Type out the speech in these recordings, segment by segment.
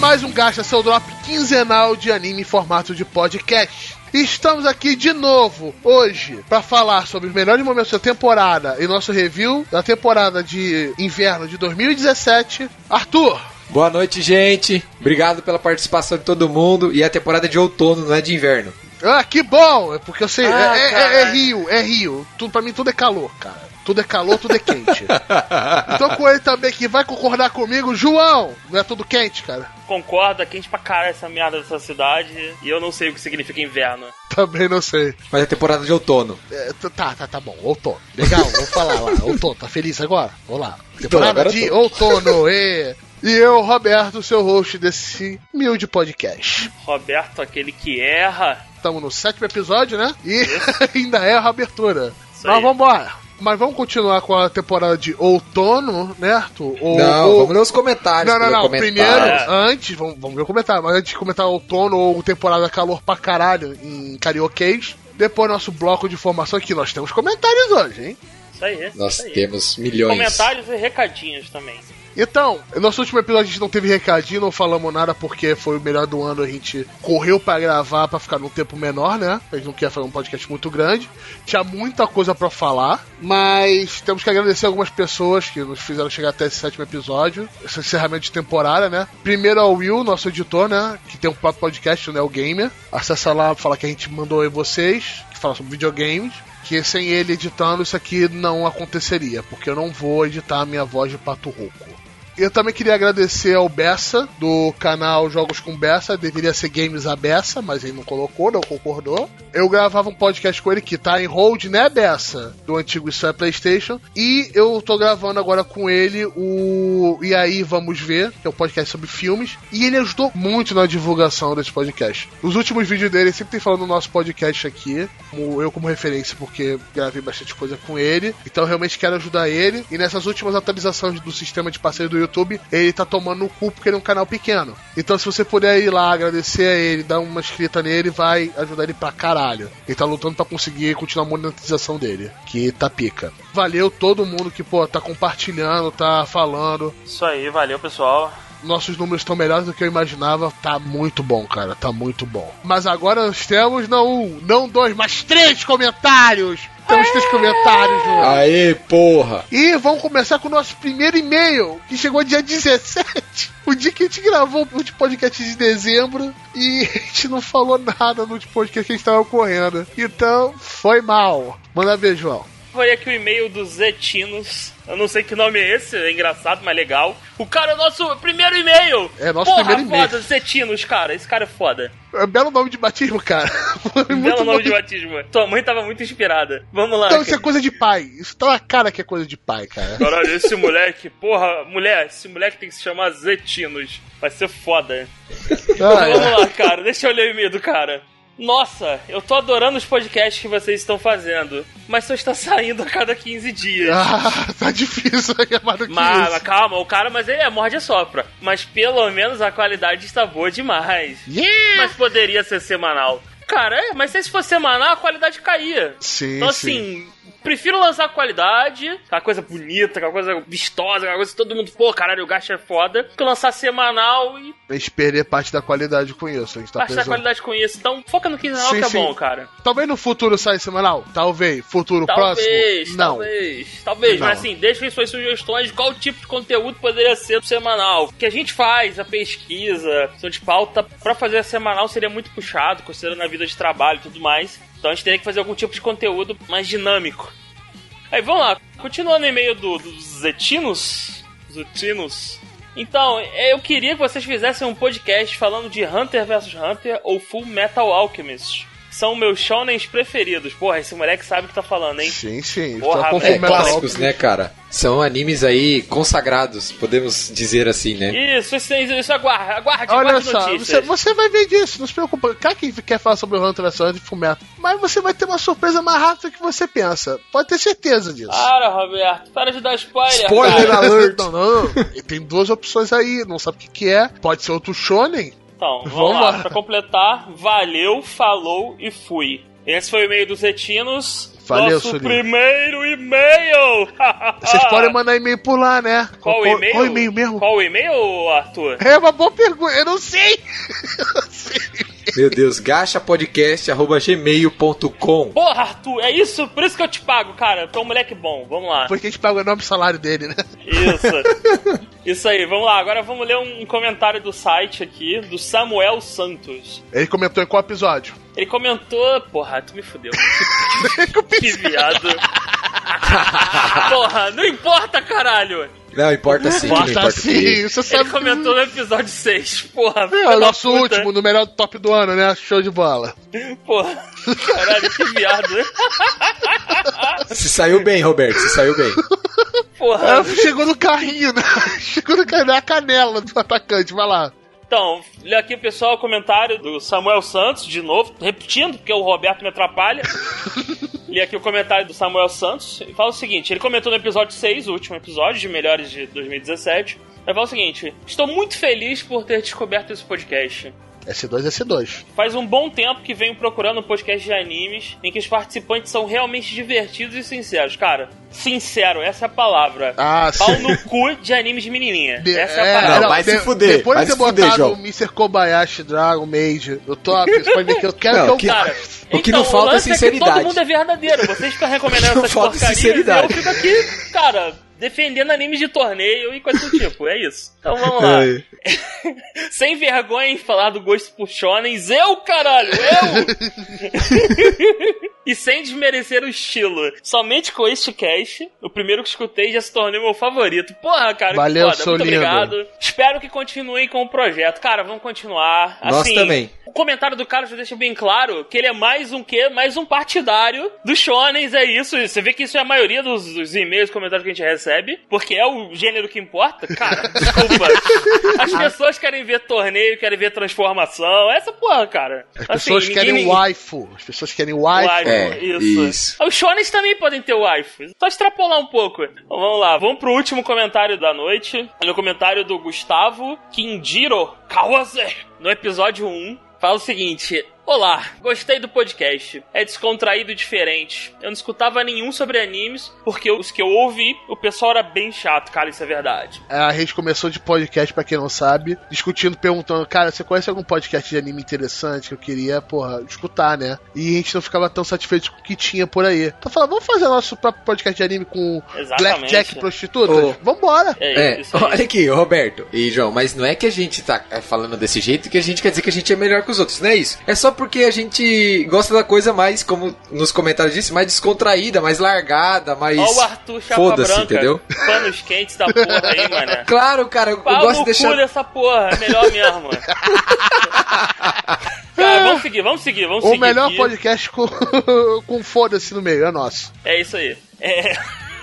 mais um Gasta Seu Drop quinzenal de anime em formato de podcast. Estamos aqui de novo hoje para falar sobre os melhores momentos da temporada e nosso review da temporada de inverno de 2017. Arthur, Boa noite, gente. Obrigado pela participação de todo mundo. E a temporada de outono, não é de inverno. ah, que bom, é porque eu sei, Ah, é, é- caralho. é Rio, é Rio. Tudo, pra mim tudo é calor, cara. Tudo é calor, tudo é quente. então com ele também que vai concordar comigo, João. Não é tudo quente, cara? Concordo, é quente pra caralho essa merda dessa cidade. E eu não sei o que significa inverno. Também não sei. Mas é temporada de outono. É, tá, tá, tá bom. Outono. Legal, vamos falar lá. Outono, tá feliz agora? Vamos lá. Temporada de tô. outono. E, e eu, Roberto, seu host desse humilde podcast. Roberto, aquele que erra. Estamos no sétimo episódio, né? E ainda é a abertura. Isso Mas aí. vambora. Mas vamos continuar com a temporada de outono, né, Arthur? Ou- não, ou- vamos ler os comentários. Não, não, não. Primeiro, É. antes, vamos, vamos ver o comentário, mas antes de comentar outono ou temporada calor pra caralho em karaokês, depois nosso bloco de informação aqui, nós temos comentários hoje, hein? Isso aí. Nós isso aí. temos milhões. Comentários e recadinhos também. Então, no nosso último episódio a gente não teve recadinho, não falamos nada porque foi o melhor do ano, a gente correu pra gravar pra ficar num tempo menor, né? A gente não queria fazer um podcast muito grande. Tinha muita coisa pra falar, mas temos que agradecer algumas pessoas que nos fizeram chegar até esse sétimo episódio, esse encerramento de temporada, né? Primeiro ao Will, nosso editor, né? Que tem um podcast, o Neo Gamer. Acessa lá pra falar que a gente mandou em vocês, que fala sobre videogames. Que sem ele editando isso aqui não aconteceria, porque eu não vou editar a minha voz de pato rouco. Eu também queria agradecer ao Bessa, do canal Jogos com Bessa, deveria ser Games a Bessa, mas ele não colocou, não concordou. Eu gravava um podcast com ele que tá em hold, né, Bessa? Do antigo Isso é Playstation. E eu tô gravando agora com ele o E aí Vamos Ver, que é um podcast sobre filmes. E ele ajudou muito na divulgação desse podcast. Os últimos vídeos dele ele sempre tem falando no nosso podcast aqui, eu como referência, porque gravei bastante coisa com ele. Então realmente quero ajudar ele. E nessas últimas atualizações do sistema de parceiro do YouTube, ele tá tomando no cu porque ele é um canal pequeno. Então se você puder ir lá, agradecer a ele, dar uma escrita nele, vai ajudar ele pra caralho. Ele tá lutando pra conseguir continuar a monetização dele, que tá pica. Valeu todo mundo que, pô, tá compartilhando, tá falando. Isso aí, valeu pessoal. Nossos números estão melhores do que eu imaginava. Tá muito bom, cara. Tá muito bom. Mas agora nós temos não um, não dois, mas três comentários. Temos três comentários, João. Aê, porra! E vamos começar com o nosso primeiro e-mail, que chegou dia 17. O dia que a gente gravou o último podcast de dezembro e a gente não falou nada no último podcast que a gente tava correndo. Então, foi mal. Manda ver, João. Foi aqui o e-mail do Zetinos. Eu não sei que nome é esse, é engraçado, mas legal. O cara é o nosso primeiro e-mail! É, nosso Porra, primeiro e-mail. foda, Zetinos, cara. Esse cara é foda. É belo nome de batismo, cara. Belo nome de batismo. Tua mãe tava muito inspirada. Vamos lá. Então, isso é cara. coisa de pai. Isso tá na cara que é coisa de pai, cara. Caralho, esse moleque, porra, mulher, esse moleque tem que se chamar Zetinos. Vai ser foda. Ah, é. Vamos lá, cara, deixa eu ler o e-mail do cara. Nossa, eu tô adorando os podcasts que vocês estão fazendo, mas só está saindo a cada 15 dias. Ah, tá difícil a chamada que Mas, isso. calma, o cara, mas ele é morde e sopra. Mas pelo menos a qualidade está boa demais. Yeah! Mas poderia ser semanal. Cara, é, mas se fosse semanal, a qualidade caía. Sim, Então, sim. Prefiro lançar qualidade, aquela coisa bonita, aquela coisa vistosa, aquela coisa que todo mundo, pô, caralho, o gasto é foda, que lançar semanal e A gente perder parte da qualidade com isso. A gente tá passar pensando. qualidade com isso. Então, foca no quinzenal Sim, que é sim. bom, cara. Talvez no futuro saia semanal? Talvez. Futuro próximo? Talvez, Não. talvez, talvez, Não. mas assim, deixem suas sugestões de qual tipo de conteúdo poderia ser semanal. Que a gente faz a pesquisa, questão de pauta, pra fazer a semanal seria muito puxado, considerando a vida de trabalho e tudo mais. Então a gente teria que fazer algum tipo de conteúdo mais dinâmico. Aí vamos lá, continuando o e-mail do, do Zetinos. Zetinos. Então, eu queria que vocês fizessem um podcast falando de Hunter vs Hunter ou Full Metal Alchemist. São meus shonens preferidos. Porra, esse moleque sabe o que tá falando, hein? Sim, sim. Porra. É, clássicos, né, cara? São animes aí consagrados, podemos dizer assim, né? Isso, isso, isso, isso aguarde, aguarde, Olha aguarde só, notícias. você, você vai ver disso, não se preocupa. Cara que quer falar sobre o Hunter vs Hunter Fullmetal. Mas você vai ter uma surpresa mais rápida do que você pensa. Pode ter certeza disso. Para, Roberto, para de dar spoiler, Spoiler cara. alert! Não, não. E tem duas opções aí, não sabe o que, que é. Pode ser outro shonen. Então, vamos, Vamos lá. lá. Pra completar, valeu, falou e fui. Esse foi o e-mail dos retinos. Valeu, Nosso Sulinho. primeiro e-mail! Vocês podem mandar e-mail por lá, né? Qual o e-mail? Qual e-mail mesmo? Qual o e-mail, Arthur? É uma boa pergunta, eu não sei. Eu não sei. Meu Deus, gachapodcast.gmail.com Porra, Arthur, é isso? Por isso que eu te pago, cara. Tu é um moleque bom. Vamos lá. Porque a gente paga o enorme salário dele, né? Isso. Isso aí, vamos lá. Agora vamos ler um comentário do site aqui, do Samuel Santos. Ele comentou em qual episódio? Ele comentou. Porra, tu me fudeu. que viado. Porra, não importa, caralho. Não, importa sim, importa assim, comigo. você Ele sabe. comentou no episódio 6. Porra, É nosso puta. último, no melhor top do ano, né? Show de bola. Porra, caralho, que viado. Se saiu bem, Roberto, se saiu bem. Porra. É, chegou no carrinho, né? Chegou no carrinho, na canela do atacante, vai lá. Então, lê aqui, pessoal, o comentário do Samuel Santos, de novo, repetindo, porque o Roberto me atrapalha. Lê aqui o comentário do Samuel Santos e fala o seguinte: ele comentou no episódio 6, o último episódio de Melhores de 2017. Ele fala o seguinte: Estou muito feliz por ter descoberto esse podcast. S2 S2. Faz um bom tempo que venho procurando um podcast de animes em que os participantes são realmente divertidos e sinceros. Cara, sincero, essa é a palavra. Ah, Pau sim. no cu de animes de menininha. De- essa é a é, palavra. Não, vai se fuder, Depois vai de ter fuder, botado João. o Mr. Kobayashi Dragon Mage no top, você pode ver que eu quero Não, que eu que- Cara, O que não então, falta é que sinceridade. todo mundo é verdadeiro. Vocês ficam recomendando Não essas falta porcarias sinceridade. eu fico aqui, cara, defendendo animes de torneio e coisa do tipo. É isso. Então vamos lá. É. Sem vergonha em falar do gosto por shonens. Eu, caralho! Eu! e sem desmerecer o estilo. Somente com este cast, o primeiro que escutei já se tornou meu favorito. Porra, cara, Valeu, que foda. sou Muito lindo. obrigado. Espero que continuem com o projeto. Cara, vamos continuar. Nós Assim, também. O comentário do cara já deixa bem claro que ele é mais um quê? Mais um partidário dos shonens, é isso. Você vê que isso é a maioria dos, dos e-mails e comentários que a gente recebe, porque é o gênero que importa. Cara, desculpa. As pessoas querem ver torneio, querem ver transformação. Essa porra, cara. As pessoas Assim, querem ninguém- waifu. As pessoas querem waifu. É, isso. isso. Os shonens também podem ter waifu. Só extrapolar um pouco. Então, vamos lá, vamos pro último comentário da noite. Olha o comentário do Gustavo Kindiro Kawase, no episódio 1. Fala o seguinte: Olá, gostei do podcast. É descontraído e diferente. Eu não escutava nenhum sobre animes, porque os que eu ouvi, o pessoal era bem chato, cara, isso é verdade. A gente começou de podcast, pra quem não sabe, discutindo, perguntando, cara, você conhece algum podcast de anime interessante que eu queria, porra, escutar, né? E a gente não ficava tão satisfeito com o que tinha por aí. Então falando, vamos fazer nosso próprio podcast de anime com Exatamente. Blackjack e prostitutas? Ô. Vambora! É, É, isso aí. olha aqui, Roberto e João, mas não é que a gente tá é, falando desse jeito que a gente quer dizer que a gente é melhor que os outros, não é isso. É só porque a gente gosta da coisa mais, como nos comentários disse, mais descontraída, mais largada, mais. Ó o Arthur Chapa Branca. entendeu? Panos quentes da porra aí, mané. Claro, cara, eu, eu Pau gosto no de deixar. cu dessa porra, é melhor mesmo. Cara, vamos seguir, vamos seguir, vamos O seguir. melhor aqui. podcast com, com foda-se no meio, é nosso. É isso aí. É.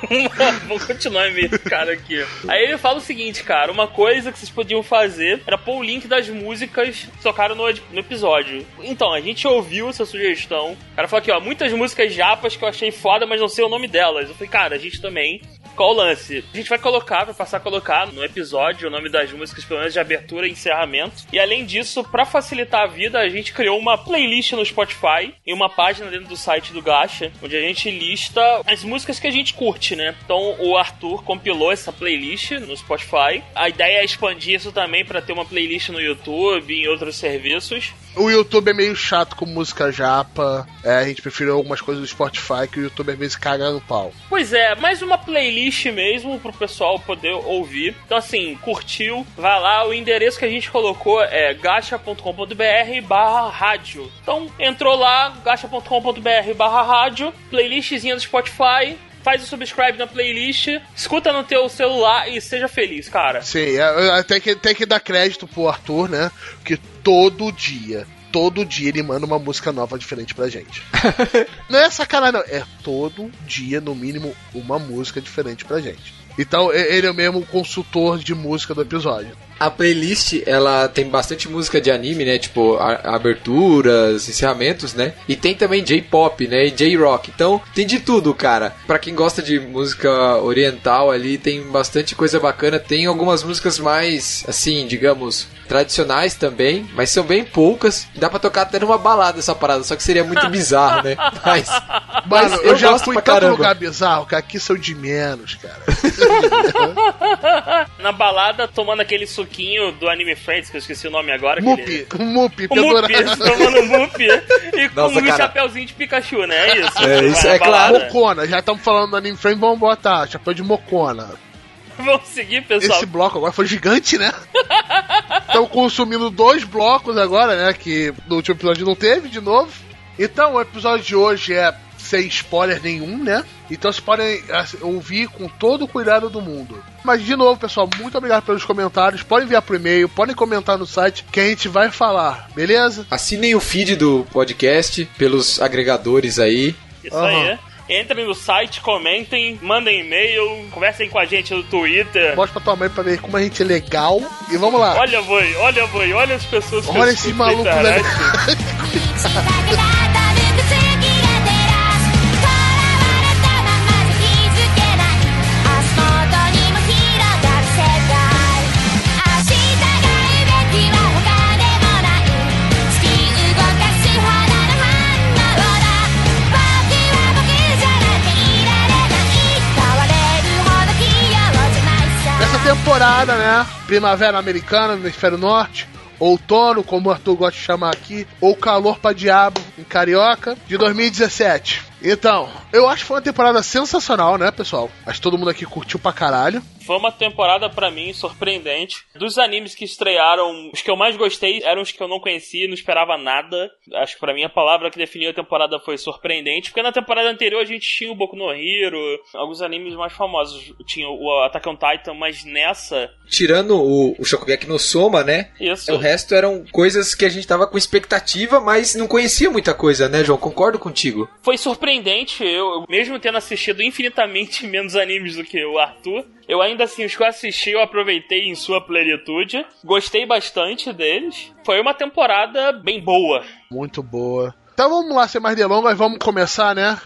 Vamos continuar meio cara aqui. Aí ele fala o seguinte, cara, uma coisa que vocês podiam fazer era pôr o link das músicas que tocaram no, no episódio. Então, a gente ouviu essa sugestão. O cara falou aqui, ó, muitas músicas japas que eu achei foda, mas não sei o nome delas. Eu falei, cara, a gente também. Qual o lance? A gente vai colocar, vai passar a colocar no episódio o nome das músicas, pelo menos de abertura e encerramento. E além disso, pra facilitar a vida, a gente criou uma playlist no Spotify e uma página dentro do site do Gacha, onde a gente lista as músicas que a gente curte, né? Então o Arthur compilou essa playlist no Spotify. A ideia é expandir isso também pra ter uma playlist no YouTube e em outros serviços. O YouTube é meio chato com música japa. É, a gente preferiu algumas coisas do Spotify que o YouTube às vezes caga no pau. Pois é, mais uma playlist mesmo pro pessoal poder ouvir. Então, assim, curtiu, vai lá. O endereço que a gente colocou é gacha.com.br barra rádio. Então, entrou lá, gacha.com.br barra rádio, playlistzinha do Spotify. Faz o subscribe na playlist, escuta no teu celular e seja feliz, cara. Sim, é, é, tem, que, tem que dar crédito pro Arthur, né? Que todo dia, todo dia ele manda uma música nova diferente pra gente. não é sacanagem, não. É todo dia, no mínimo, uma música diferente pra gente. Então, e- ele é o mesmo consultor de música do episódio. A playlist, ela tem bastante música de anime, né? Tipo, a- aberturas, encerramentos, né? E tem também J-pop, né? E J-rock. Então, tem de tudo, cara. Pra quem gosta de música oriental ali, tem bastante coisa bacana. Tem algumas músicas mais, assim, digamos, tradicionais também, mas são bem poucas. Dá pra tocar até numa balada essa parada, só que seria muito bizarro, né? Mas, mas Mano, eu, já gosto fui em pra tanto lugar bizarro que aqui são de menos, cara. Na balada, tomando aquele suquinho do Anime Friends, que eu esqueci o nome agora. Mupi, um mupi, O tomando Mupi e com Nossa, um cara. chapéuzinho de Pikachu, né? É isso. É, isso é claro. Mocona, já estamos falando do anime frame, vamos botar chapéu de mocona. Vamos seguir, pessoal. Esse bloco agora foi gigante, né? Estamos consumindo dois blocos agora, né? Que no último episódio não teve de novo. Então, o episódio de hoje é sem spoiler nenhum, né? Então vocês podem assim, ouvir com todo o cuidado do mundo. Mas, de novo, pessoal, muito obrigado pelos comentários. Podem enviar por e-mail, podem comentar no site que a gente vai falar, beleza? Assinem o feed do podcast pelos agregadores aí. Isso Aham. aí. Entrem no site, comentem, mandem e-mail, conversem com a gente no Twitter. Mostra pra tua mãe pra ver como a gente é legal. E vamos lá. Olha, boi, olha, boi, olha as pessoas que Olha esse maluco internet. né? Primavera americana no hemisfério norte. Outono, como o Arthur gosta de chamar aqui, ou calor pra diabo em carioca, de 2017. Então, eu acho que foi uma temporada sensacional, né, pessoal? Acho que todo mundo aqui curtiu pra caralho. Foi uma temporada pra mim surpreendente. Dos animes que estrearam, os que eu mais gostei eram os que eu não conhecia, não esperava nada. Acho que pra mim a palavra que definiu a temporada foi surpreendente, porque na temporada anterior a gente tinha o Boku no Hero, alguns animes mais famosos, tinha o Attack on Titan, mas nessa, Tirando o, o Shokugeki no Soma, né? isso. O resto eram coisas que a gente tava com expectativa, mas não conhecia muita coisa, né, João? Concordo contigo. Foi surpreendente, eu, mesmo tendo assistido infinitamente menos animes do que o Arthur, eu ainda assim, os que eu assisti, eu aproveitei em sua plenitude. Gostei bastante deles. Foi uma temporada bem boa. Muito boa. Então vamos lá, sem mais delongas, vamos começar, né?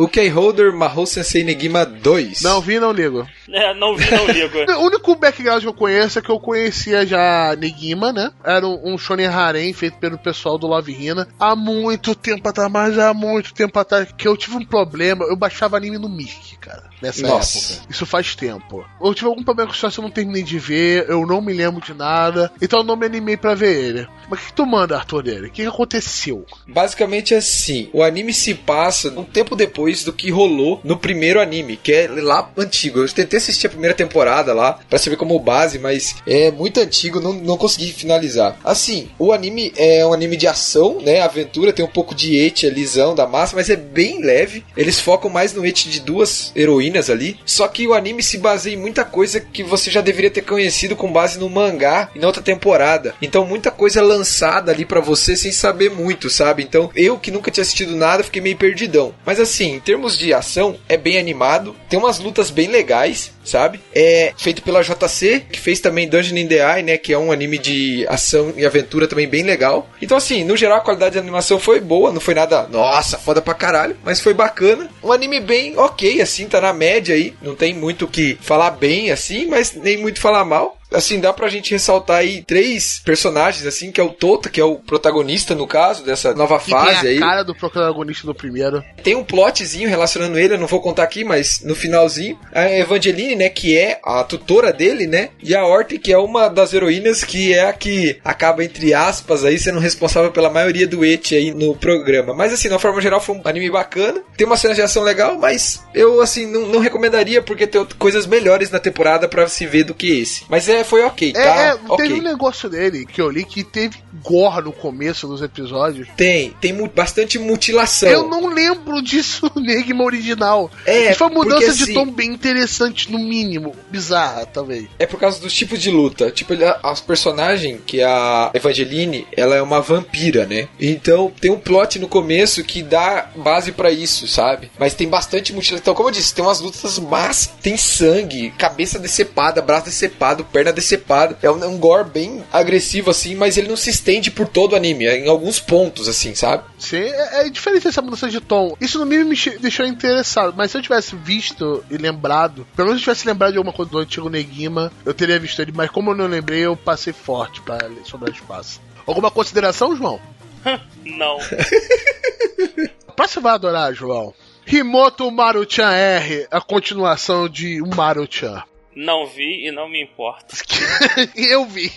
O K-Holder Mahou Sensei Negima 2. Não vi, não ligo. É, não vi, não ligo. O único background que eu conheço é que eu conhecia já Negima, né? Era um, um shonen harem feito pelo pessoal do Love Hina há muito tempo atrás, mas há muito tempo atrás que eu tive um problema, eu baixava anime no Mirk, cara, nessa Nossa. época. Isso faz tempo. Eu tive algum problema com isso, eu não terminei de ver, eu não me lembro de nada, então eu não me animei pra ver ele. Mas o que, que tu manda, Arthur, dele? O que, que aconteceu? Basicamente assim, o anime se passa um tempo depois do que rolou no primeiro anime, que é lá antigo. Eu tentei assistir a primeira temporada lá, pra saber como base, mas é muito antigo, não, não consegui finalizar. Assim, o anime é um anime de ação, né, aventura, tem um pouco de eti, alisão da massa, mas é bem leve. Eles focam mais no eti de duas heroínas ali, só que o anime se baseia em muita coisa que você já deveria ter conhecido com base no mangá e na outra temporada. Então muita coisa lançada ali pra você sem saber muito, sabe? Então eu que nunca tinha assistido nada, fiquei meio perdidão. Mas assim, em termos de ação, é bem animado, tem umas lutas bem legais, sabe? É feito pela JC, que fez também Dungeon in the Eye, né, que é um anime de ação e aventura também bem legal. Então assim, no geral a qualidade da animação foi boa, não foi nada, nossa, foda pra caralho, mas foi bacana. Um anime bem OK, assim, tá na média aí, não tem muito o que falar bem assim, mas nem muito falar mal. Assim, dá pra gente ressaltar aí três personagens, assim, que é o Tota, que é o protagonista, no caso, dessa nova Que fase tem a aí. cara do protagonista do primeiro. Tem um plotzinho relacionando ele, eu não vou contar aqui, mas no finalzinho. A Evangeline, né, que é a tutora dele, né? E a Orte, que é uma das heroínas que é a que acaba, entre aspas, aí sendo responsável pela maioria do et aí no programa. Mas assim, de uma forma geral, foi um anime bacana. Tem uma cena de ação legal, mas eu, assim, não, não recomendaria porque tem coisas melhores na temporada pra se ver do que esse. Mas é, foi ok, É, tá? é, ok. teve um negócio dele que eu li que teve gore no começo dos episódios. Tem, tem mu- bastante mutilação. Eu não lembro disso no Enigma original. É, Isso foi uma mudança porque, de assim- tom bem interessante, no mínimo. Bizarra, talvez. É por causa dos tipos de luta. Tipo, ele- a, a personagem, que é a Evangeline, ela é uma vampira, né? Então tem um plot no começo que dá base pra isso, sabe? Mas tem bastante mutilação. Então, como eu disse, tem umas lutas, mas tem sangue, cabeça decepada, braço decepado, perna câmera decepada. É um, é um gore bem agressivo, assim, mas ele não se estende por todo o anime, é em alguns pontos, assim, sabe? Sim, é, é diferente essa mudança de tom. Isso no mínimo me deixou interessado, mas se eu tivesse visto e lembrado, pelo menos se eu tivesse lembrado de alguma coisa do antigo Negima, eu teria visto ele, mas como eu não lembrei, eu passei forte pra sobrar espaço. Alguma consideração, João? Não. Pra você vai adorar, João. Himoto Maruchan R, a continuação de Maruchan. Não vi e não me importa. eu vi.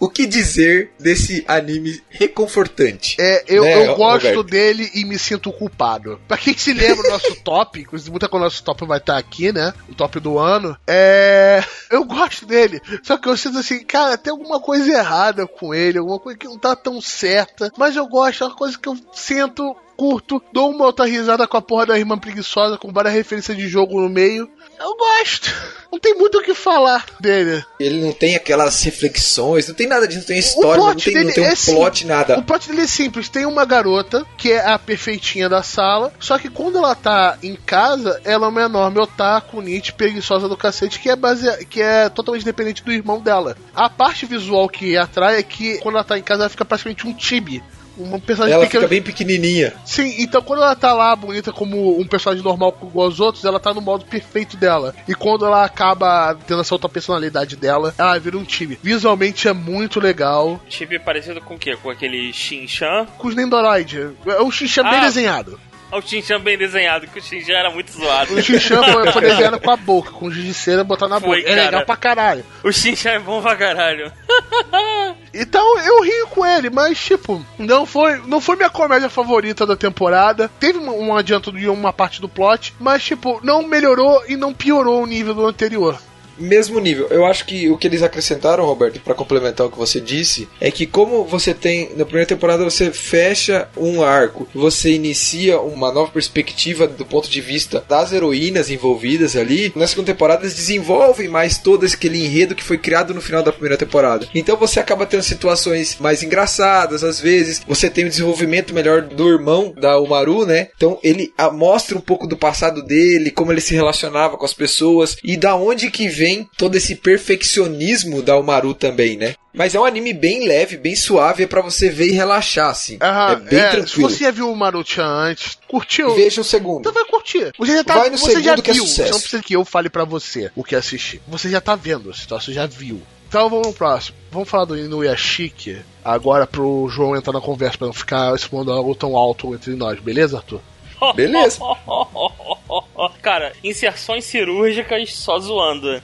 O que dizer desse anime reconfortante? É, eu, Né, eu gosto Roberto? dele e me sinto culpado. Pra quem se lembra do nosso top, inclusive muita coisa do nosso top vai estar aqui, né? O top do ano. É. Eu gosto dele. Só que eu sinto assim, cara, tem alguma coisa errada com ele, alguma coisa que não tá tão certa. Mas eu gosto, é uma coisa que eu sinto. Curto, dou uma outra risada com a porra da irmã preguiçosa, com várias referências de jogo no meio. Eu gosto. Não tem muito o que falar dele. Ele não tem aquelas reflexões, não tem nada disso, não tem história, não tem, não tem um é sim- plot, nada. O plot dele é simples. Tem uma garota que é a perfeitinha da sala, só que quando ela tá em casa, ela é uma enorme otaku, nit, preguiçosa do cacete, que é, base... que é totalmente dependente do irmão dela. A parte visual que atrai é que quando ela tá em casa, ela fica praticamente um chibi. Uma personagem Ela pequena. fica bem pequenininha. Sim, então quando ela tá lá bonita como um personagem normal igual aos outros, ela tá no modo perfeito dela. E quando ela acaba tendo essa outra personalidade dela, ela vira um time. Visualmente é muito legal. Tipo parecido com o quê? Com aquele Shin-Chan? Com os Nendoroid. É um Xinxan bem Ah. desenhado. Ah, O Shin-Chan bem desenhado, que o Shin-Chan era muito zoado. O Xinxan foi, foi desenhado com a boca, com giz de cera botar na Foi, boca. É cara. legal pra caralho. O Shin-Chan é bom pra caralho. Então eu rio com ele, mas tipo, não foi, não foi minha comédia favorita da temporada. Teve um, um adianto de uma parte do plot, mas tipo, não melhorou e não piorou o nível do anterior. Mesmo nível. Eu acho que o que eles acrescentaram, Roberto, pra complementar o que você disse, é que como você tem na primeira temporada você fecha um arco, você inicia uma nova perspectiva do ponto de vista das heroínas envolvidas ali. Na segunda temporada eles desenvolvem mais todo aquele enredo que foi criado no final da primeira temporada. Então você acaba tendo situações mais engraçadas às vezes. Você tem o desenvolvimento melhor do irmão da Umaru, né? Então ele mostra um pouco do passado dele, como ele se relacionava com as pessoas e da onde que vem todo esse perfeccionismo da Umaru também, né? Mas é um anime bem leve, bem suave, é pra você ver e relaxar, assim. Aham, é bem Se tranquilo. você já viu o Maruchan antes, curtiu? Veja o segundo. Então vai curtir. Você já tá, Vai no você já segundo que é viu. sucesso. Você não precisa que eu fale pra você o que assistir. Você já tá vendo, então você já viu. Então vamos no próximo. Vamos falar do Inuyashiki agora pro João entrar na conversa pra não ficar expondo algo tão alto entre nós, beleza, Arthur? Beleza. Cara, inserções cirúrgicas só zoando.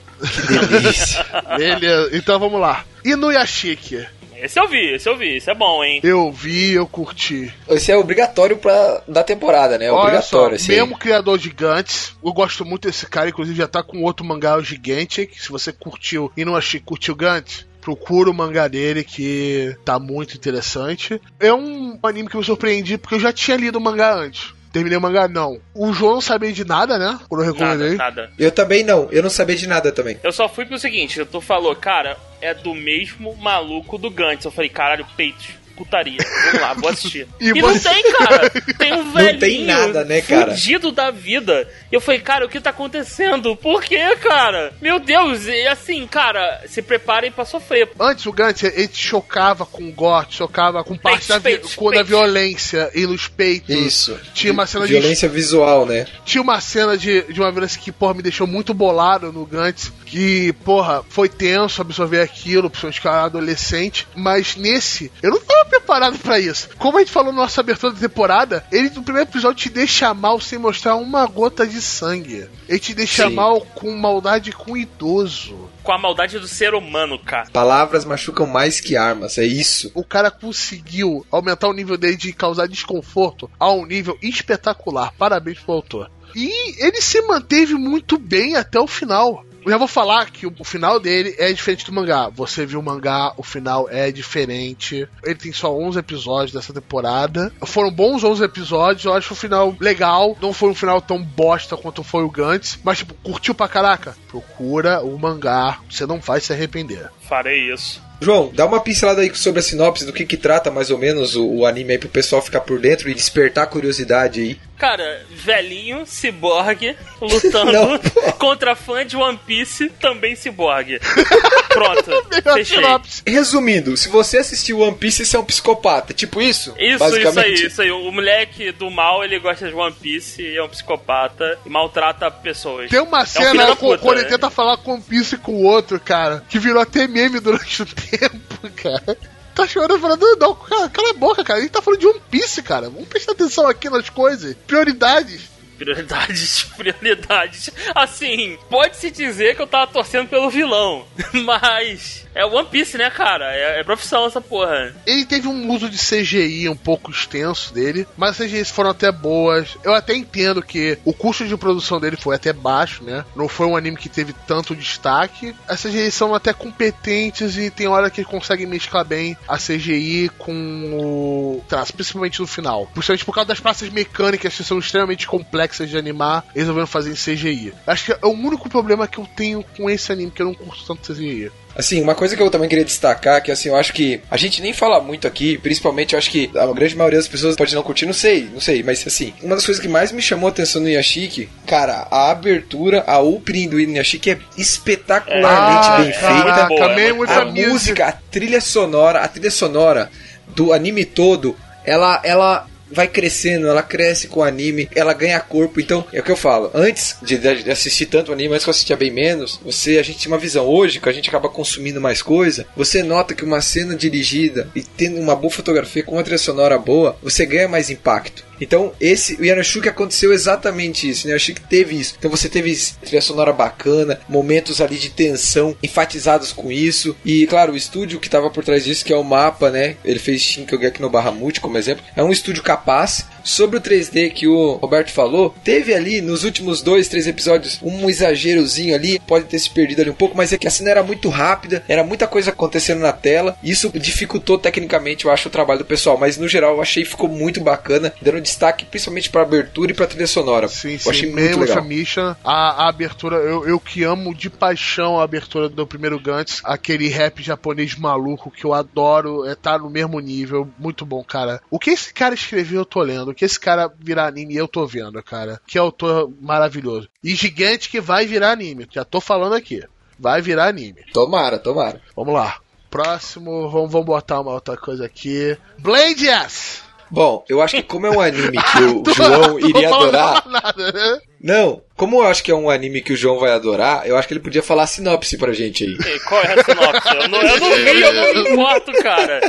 Delícia. Beleza, então vamos lá. Inuyashiki. Esse eu vi, esse eu vi, esse é bom, hein? Eu vi, eu curti. Esse é obrigatório pra, da temporada, né? É Olha só, obrigatório. esse aí. mesmo criador de Gantz, eu gosto muito desse cara, inclusive já tá com outro mangá o gigante, que se você curtiu e não achei curtiu Gantz, procura o mangá dele que tá muito interessante. É um anime que eu me surpreendi porque eu já tinha lido o mangá antes. Terminei o mangá, não. O João não sabia de nada, né? Quando eu Nada, recomendei. nada. Eu também não, eu não sabia de nada também. Eu só fui pelo seguinte, tu falou, cara, é do mesmo maluco do Gantz. Eu falei, caralho, peitos, putaria. Vamos lá, vou assistir. E e você- não tem, cara. Tem um velhinho tem nada, né, cara? fudido da vida. E eu falei, cara, o que tá acontecendo? Por quê, cara? Meu Deus, e assim, cara, se preparem pra sofrer. Antes o Gantz, ele te chocava com gore, te chocava com parte da, vi- com- da violência e nos peitos. Isso. Tinha uma cena de Violência visual, né? Tinha uma cena de, de uma violência que, porra, me deixou muito bolado no Gantz. Que, porra, foi tenso absorver aquilo, principalmente era adolescente. Mas nesse, eu não tava preparado pra isso. Como a gente falou na nossa abertura da temporada, ele no primeiro episódio te deixa mal sem mostrar uma gota de sangue. Ele te deixa Sim. mal com maldade com idoso. Com a maldade do ser humano, cara. Palavras machucam mais que armas, é isso. O cara conseguiu aumentar o nível dele de causar desconforto a um nível espetacular. Parabéns pro autor. E ele se manteve muito bem até o final. Eu já vou falar que o final dele é diferente do mangá. Você viu o mangá, o final é diferente. Ele tem só 11 episódios dessa temporada. Foram bons 11 episódios. Eu acho o final legal. Não foi um final tão bosta quanto foi o Gantz. Mas, tipo, curtiu pra caraca? Procura o mangá. Você não vai se arrepender. Farei isso. João, dá uma pincelada aí sobre a sinopse do que que trata mais ou menos o, o anime aí pro pessoal ficar por dentro e despertar a curiosidade aí. Cara, velhinho, ciborgue, lutando contra fã de One Piece, também ciborgue. Pronto, fechei. Resumindo, se você assistiu One Piece, você é um psicopata. Tipo isso? Isso, isso aí, isso aí. O moleque do mal, ele gosta de One Piece e é um psicopata e maltrata pessoas. Tem uma cena é um puta, quando ele né? tenta falar com One Piece com o outro, cara, que virou até meme durante o tempo, cara tá chorando falando, não, cara, cala a boca, cara. A gente tá falando de One Piece, cara. Vamos prestar atenção aqui nas coisas. Prioridades. Prioridades, prioridades. Assim, pode-se dizer que eu tava torcendo pelo vilão, mas é One Piece, né, cara? É, é, profissão essa porra. Ele teve um uso de CGI um pouco extenso dele, mas as CGIs foram até boas. Eu até entendo que o custo de produção dele foi até baixo, né? Não foi um anime que teve tanto destaque. As CGIs são até competentes e tem hora que conseguem mesclar bem a CGI com o traço, principalmente no final. Principalmente por causa das peças mecânicas que são extremamente complexas complexas de animar, eles resolveram fazer em CGI. Acho que é o único problema que eu tenho com esse anime, que eu não curto tanto CGI. Assim, uma coisa que eu também queria destacar, que assim, eu acho que a gente nem fala muito aqui, principalmente eu acho que a grande maioria das pessoas pode não curtir, não sei, não sei, mas assim, uma das coisas que mais me chamou a atenção no Yashiki, cara, a abertura, a opening do Yashiki é espetacularmente ah, bem feita. Boa, é a música, a trilha sonora, a trilha sonora do anime todo, ela, ela vai crescendo, ela cresce com o anime, ela ganha corpo. Então, é o que eu falo. Antes de, de assistir tanto anime, antes que eu assistia bem menos, você, a gente tinha uma visão. Hoje, que a gente acaba consumindo mais coisa, você nota que uma cena dirigida e tendo uma boa fotografia com uma trilha sonora boa, você ganha mais impacto. Então, esse o Yanoshuki aconteceu exatamente isso, né? Eu que teve isso. Então você teve trilha sonora bacana, momentos ali de tensão enfatizados com isso. E claro, o estúdio que estava por trás disso, que é o mapa, né? Ele fez Shinkogeki no Bahamut como exemplo. É um estúdio capaz. Sobre o 3D que o Roberto falou, teve ali nos últimos dois, três episódios um exagerozinho ali, pode ter se perdido ali um pouco, mas é que a cena era muito rápida, era muita coisa acontecendo na tela. Isso dificultou tecnicamente, eu acho, o trabalho do pessoal. Mas no geral, eu achei que ficou muito bacana, dando destaque principalmente para abertura e para trilha sonora. Sim, sim. Eu achei muito legal. Misha, a, a, abertura, eu, eu que amo de paixão a abertura do primeiro Gantz, aquele rap japonês maluco que eu adoro, é tá no mesmo nível, muito bom, cara. O que esse cara escreveu, eu tô lendo. Que esse cara virar anime, eu tô vendo, cara. Que autor maravilhoso. E gigante que vai virar anime, já tô falando aqui. Vai virar anime. Tomara, tomara. Vamos lá. Próximo, vamos, vamos botar uma outra coisa aqui. Blade S! Bom, eu acho que como é um anime que o João iria adorar. Nada, né? Não, como eu acho que é um anime que o João vai adorar, eu acho que ele podia falar a sinopse pra gente aí. E qual é a sinopse? Eu não, eu não vi, eu não me importo, cara.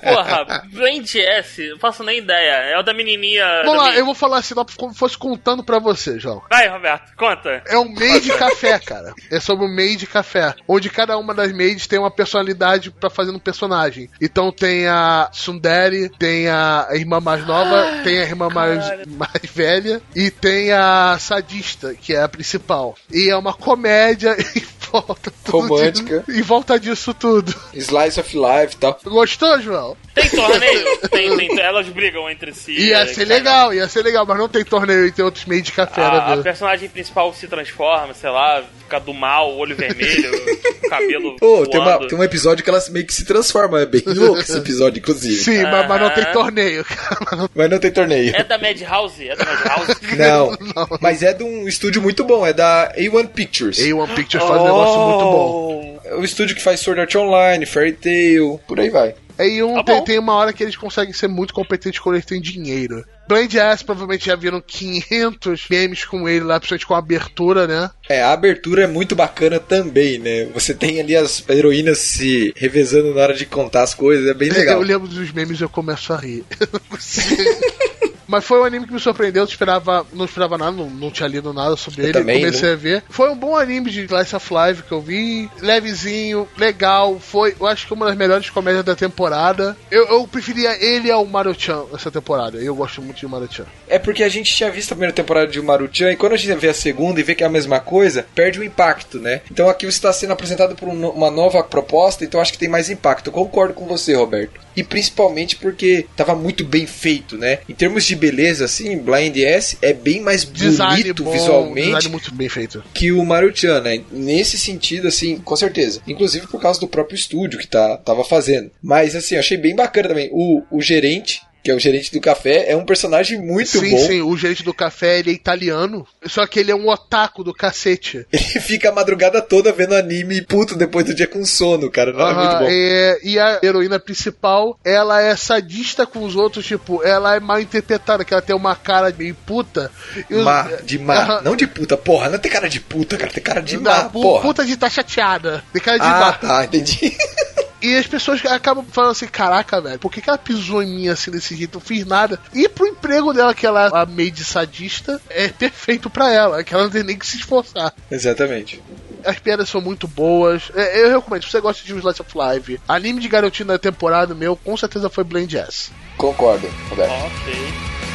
Porra, Blend S, não faço nem ideia. É o da menininha. Vamos lá, minha... eu vou falar a sinopse como fosse contando pra você, João. Vai, Roberto, conta. É um maid de café, cara. É sobre um maid de café. Onde cada uma das maids tem uma personalidade pra fazer um personagem. Então tem a Sundari, tem a irmã mais nova, tem a irmã mais, mais velha e tem a sadista que é a principal. E é uma comédia e volta tudo. Romântica. De, em volta disso tudo. Slice of life e tal. Gostou, João? Tem torneio? tem, tem, elas brigam entre si. Ia é, ser legal, ia ser legal, mas não tem torneio entre outros meios de café, a, né? A personagem principal se transforma, sei lá, fica do mal, olho vermelho, cabelo. Pô, tem, uma, tem um episódio que ela meio que se transforma, é bem louco esse episódio, inclusive. Sim, uh -huh. mas, mas, não tem torneio, cara. Mas não tem torneio. É da Madhouse? É da Madhouse? não, não, mas é de um estúdio muito bom, é da A1 Pictures. A1 Pictures faz oh. um negócio muito bom. É o estúdio que faz Sword Art Online, Fairy Tail, por aí vai. Aí um, tá tem, tem, uma hora que eles conseguem ser muito competentes quando eles têm dinheiro. Blade Ass provavelmente já viram 500 memes com ele lá, principalmente com a abertura, né? É, a abertura é muito bacana também, né? Você tem ali as heroínas se revezando na hora de contar as coisas, é bem legal. Eu lembro dos memes e eu começo a rir. Eu não consigo. Mas foi um anime que me surpreendeu, não esperava, não esperava nada, não, não tinha lido nada sobre eu ele. Também, comecei a ver. Foi um bom anime de Slice of Life que eu vi. Levezinho, legal. Foi, eu acho que uma das melhores comédias da temporada. Eu, eu preferia ele ao Maruchan essa temporada. Eu gosto muito de Maruchan. É porque a gente tinha visto a primeira temporada de Maruchan e quando a gente vê a segunda e vê que é a mesma coisa, perde o impacto, né? Então aqui você está sendo apresentado por um, uma nova proposta, então acho que tem mais impacto. Eu concordo com você, Roberto. E principalmente porque tava muito bem feito, né? Em termos de beleza, assim, Blind S é bem mais Design bonito bom, visualmente muito bem feito. que o Maruchan, né? Nesse sentido, assim, com certeza. Inclusive por causa do próprio estúdio que tá, tava fazendo. Mas, assim, eu achei bem bacana também. O, o gerente, que é o gerente do café, é um personagem muito sim, bom. sim, o gerente do café ele é italiano, só que ele é um otaku do cacete. Ele fica a madrugada toda vendo anime puto depois do dia com sono, cara. Não é Aham, muito bom. é, e a heroína principal, ela é sadista com os outros, tipo, ela é mal interpretada, que ela tem uma cara meio puta. E os- Má, de má. Aham. Não de puta, porra. Não tem cara de puta, cara. Tem cara de Não, má, porra. puta de tá chateada. Tem cara de ah, má. tá, entendi. E as pessoas acabam falando assim, caraca, velho, por que, que ela pisou em mim assim desse jeito? Eu não fiz nada. E pro emprego dela, que ela é a maid sadista, é perfeito pra ela, que ela não tem nem que se esforçar. Exatamente. As piadas são muito boas. É, eu recomendo, se você gosta de Slice of Life, anime de garotinho da temporada meu, com certeza foi Blend S. Concordo, Roberto. Ok.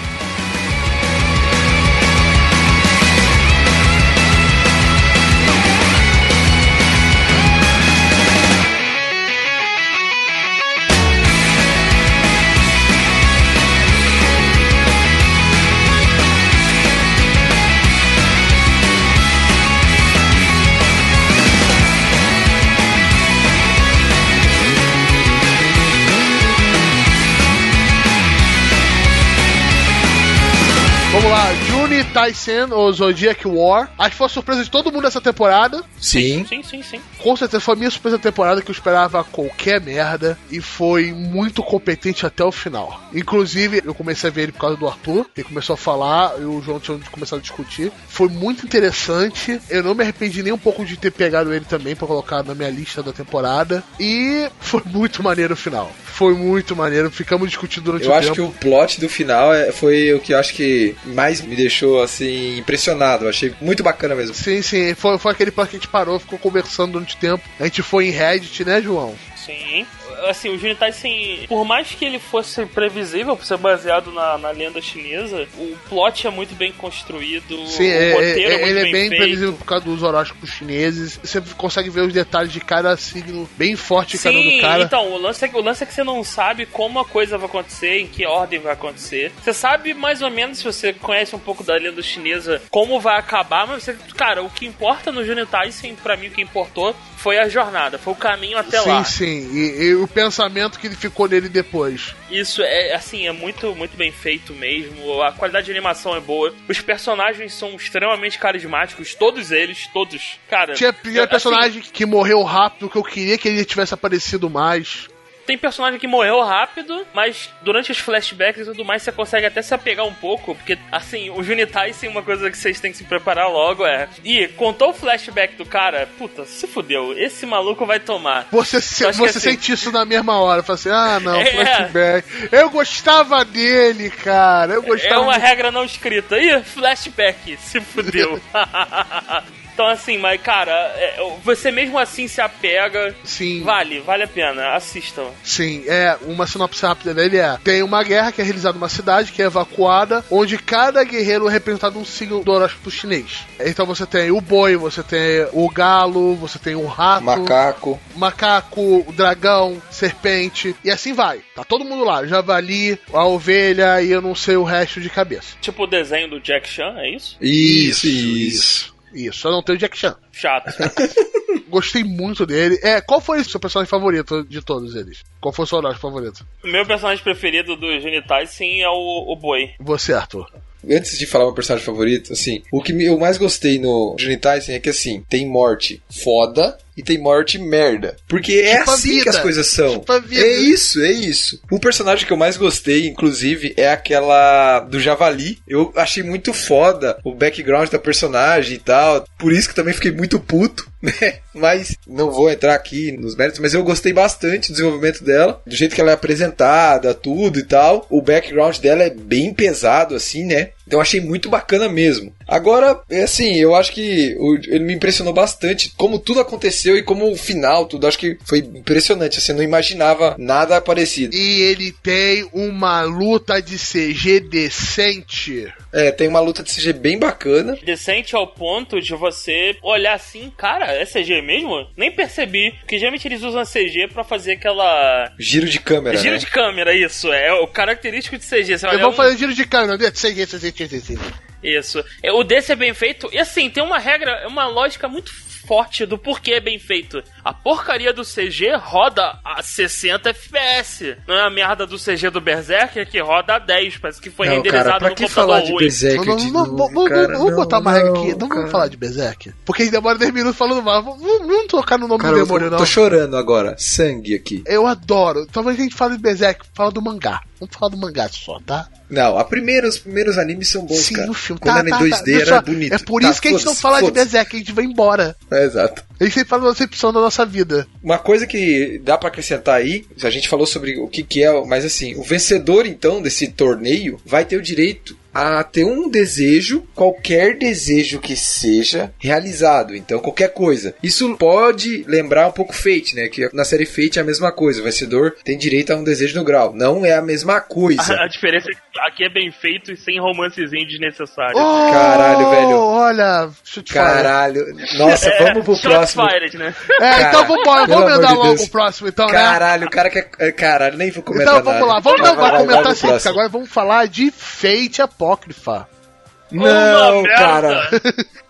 Taisen, ou Zodiac War. Acho que foi a surpresa de todo mundo essa temporada. Sim. Sim, sim, sim. Com certeza foi a minha surpresa da temporada que eu esperava qualquer merda e foi muito competente até o final. Inclusive, eu comecei a ver ele por causa do Arthur, ele começou a falar e o João tinha começado a discutir. Foi muito interessante. Eu não me arrependi nem um pouco de ter pegado ele também pra colocar na minha lista da temporada. E foi muito maneiro o final. Foi muito maneiro. Ficamos discutindo durante Eu o acho tempo. que o plot do final é- foi o que eu acho que mais me deixou assim impressionado. Eu achei muito bacana mesmo. Sim, sim, foi, foi aquele plano que a gente parou, ficou conversando durante o tempo. A gente foi em Reddit, né, João? Sim. Assim, o Junitai, assim, por mais que ele fosse previsível por ser baseado na, na lenda chinesa, o plot é muito bem construído, Sim, o é, roteiro é, é- muito ele é bem, bem feito. previsível por causa dos horóscopos chineses. Você consegue ver os detalhes de cada signo bem forte cada um do cara. então, o lance, é, que- o lance é que você não sabe como a coisa vai acontecer, em que ordem vai acontecer. Você sabe mais ou menos, se você conhece um pouco da lenda chinesa, como vai acabar, mas você, cara, o que importa no Junitai, sim, pra mim o que importou foi a jornada, foi o caminho até sim, lá. sim. E, e o pensamento que ficou nele depois. Isso é assim, é muito, muito bem feito mesmo. A qualidade de animação é boa. Os personagens são extremamente carismáticos, todos eles, todos. Cara, Tinha, tinha assim, personagem que morreu rápido, que eu queria que ele tivesse aparecido mais. Tem personagem que morreu rápido, mas durante os flashbacks e tudo mais você consegue até se apegar um pouco, porque assim, o Junitai, sim, uma coisa que vocês têm que se preparar logo é. E contou o flashback do cara, puta, se fudeu, esse maluco vai tomar. Você, se- você assim- sente isso na mesma hora. Fala assim, ah, não, É. flashback. Eu gostava dele, cara. Eu gostava É uma muito. regra não escrita. Ih, flashback, se fudeu. então, assim, mas, cara, é, você mesmo assim se apega. Sim. Vale, vale a pena. Assistam. Sim, é, uma sinopse rápida dele é: tem uma guerra que é realizada numa cidade que é evacuada, onde cada guerreiro é representado um signo do horóscopo chinês. Então você tem o boi, você tem o galo, você tem o rato, Macaco. macaco, o dragão, serpente, e assim vai. Tá todo mundo lá: javali, a ovelha e eu não sei o resto de cabeça. Tipo o desenho do Jack Chan, é isso? Isso, isso. Isso, só não tem o Jack Chan. Chato. Gostei muito dele. É, qual foi o seu personagem favorito de todos eles? Qual foi o seu horóscopo favorito? meu personagem preferido do Junitai, sim, é o, o Boi. Você, Arthur. Antes de falar meu personagem favorito, assim, o que eu mais gostei no Johnny Tyson é que, assim, tem morte foda e tem morte merda. Porque é Tipo assim que as coisas são. Tipo. É isso, é isso. O personagem que eu mais gostei, inclusive, é aquela do Javali. Eu achei muito foda o background da personagem e tal. Por isso que também fiquei muito puto, né? Mas não vou entrar aqui nos méritos, mas eu gostei bastante do desenvolvimento dela, do jeito que ela é apresentada, tudo e tal. O background dela é bem pesado, assim, né? Então eu achei muito bacana mesmo. Agora, é assim, eu acho que ele me impressionou bastante como tudo aconteceu e como o final, tudo. Acho que foi impressionante. Assim, eu não imaginava nada parecido. E ele tem uma luta de CG decente. É, tem uma luta de CG bem bacana. Decente ao ponto de você olhar assim, cara, é CG mesmo? Nem percebi, porque geralmente eles usam CG pra fazer aquela. Giro de câmera. Giro né? de câmera, isso. É o característico de CG. Você Eu vou um- fazer giro de câmera? CG, CG, CG, CG. Isso. É, O desse é bem feito. E assim, tem uma regra, uma lógica muito forte do porquê é bem feito. A porcaria do CG roda a 60 FPS. Não é a merda do CG do Berserker que roda a 10. Parece que foi Não, renderizado cara, pra no que computador falar de. Berserker Não, não, não, novo, vamos- botar uma regra aqui. Não cara. vamos falar de Berserk. Porque a gente demora 10 minutos falando mal. Vamos, vamos tocar no nome Cara, do demônio, não. tô chorando agora. Sangue aqui. Eu adoro. Talvez a gente fale de Berserk, fala do mangá. Vamos falar do mangá só, tá? Não, a primeira, os primeiros animes são bons, Sim, cara. o filme. Quando tá, era em tá, 2D tá. Era só, bonito. É por Tá, isso que a gente não fala de. Berserk, a gente vai embora. É, exato. A gente sempre fala da decepção da nossa vida. Uma coisa que dá pra acrescentar aí, a gente falou sobre o que, que é, mas assim, o vencedor então desse torneio vai ter o direito a ter um desejo, qualquer desejo que seja realizado. Então, qualquer coisa. Isso pode lembrar um pouco Fate, né? Que na série Fate é a mesma coisa. O vencedor tem direito a um desejo no grau. Não é a mesma coisa. A, a diferença é que aqui é bem feito e sem romancezinho desnecessário. Oh, Caralho, velho. Olha, deixa eu te falar. Caralho. Nossa, É, vamos pro próximo. fired, né? É, Cara, então vambora, pelo vamos amor andar de logo Deus. o próximo, então, né? Caralho, o cara quer. é, Caralho, nem vou comentar Então vamos nada. lá, vamos Vai, não, vai, vai vai, comentar vai pro sim, porque próximo. agora vamos falar de Fate Apócrifa. Não, cara.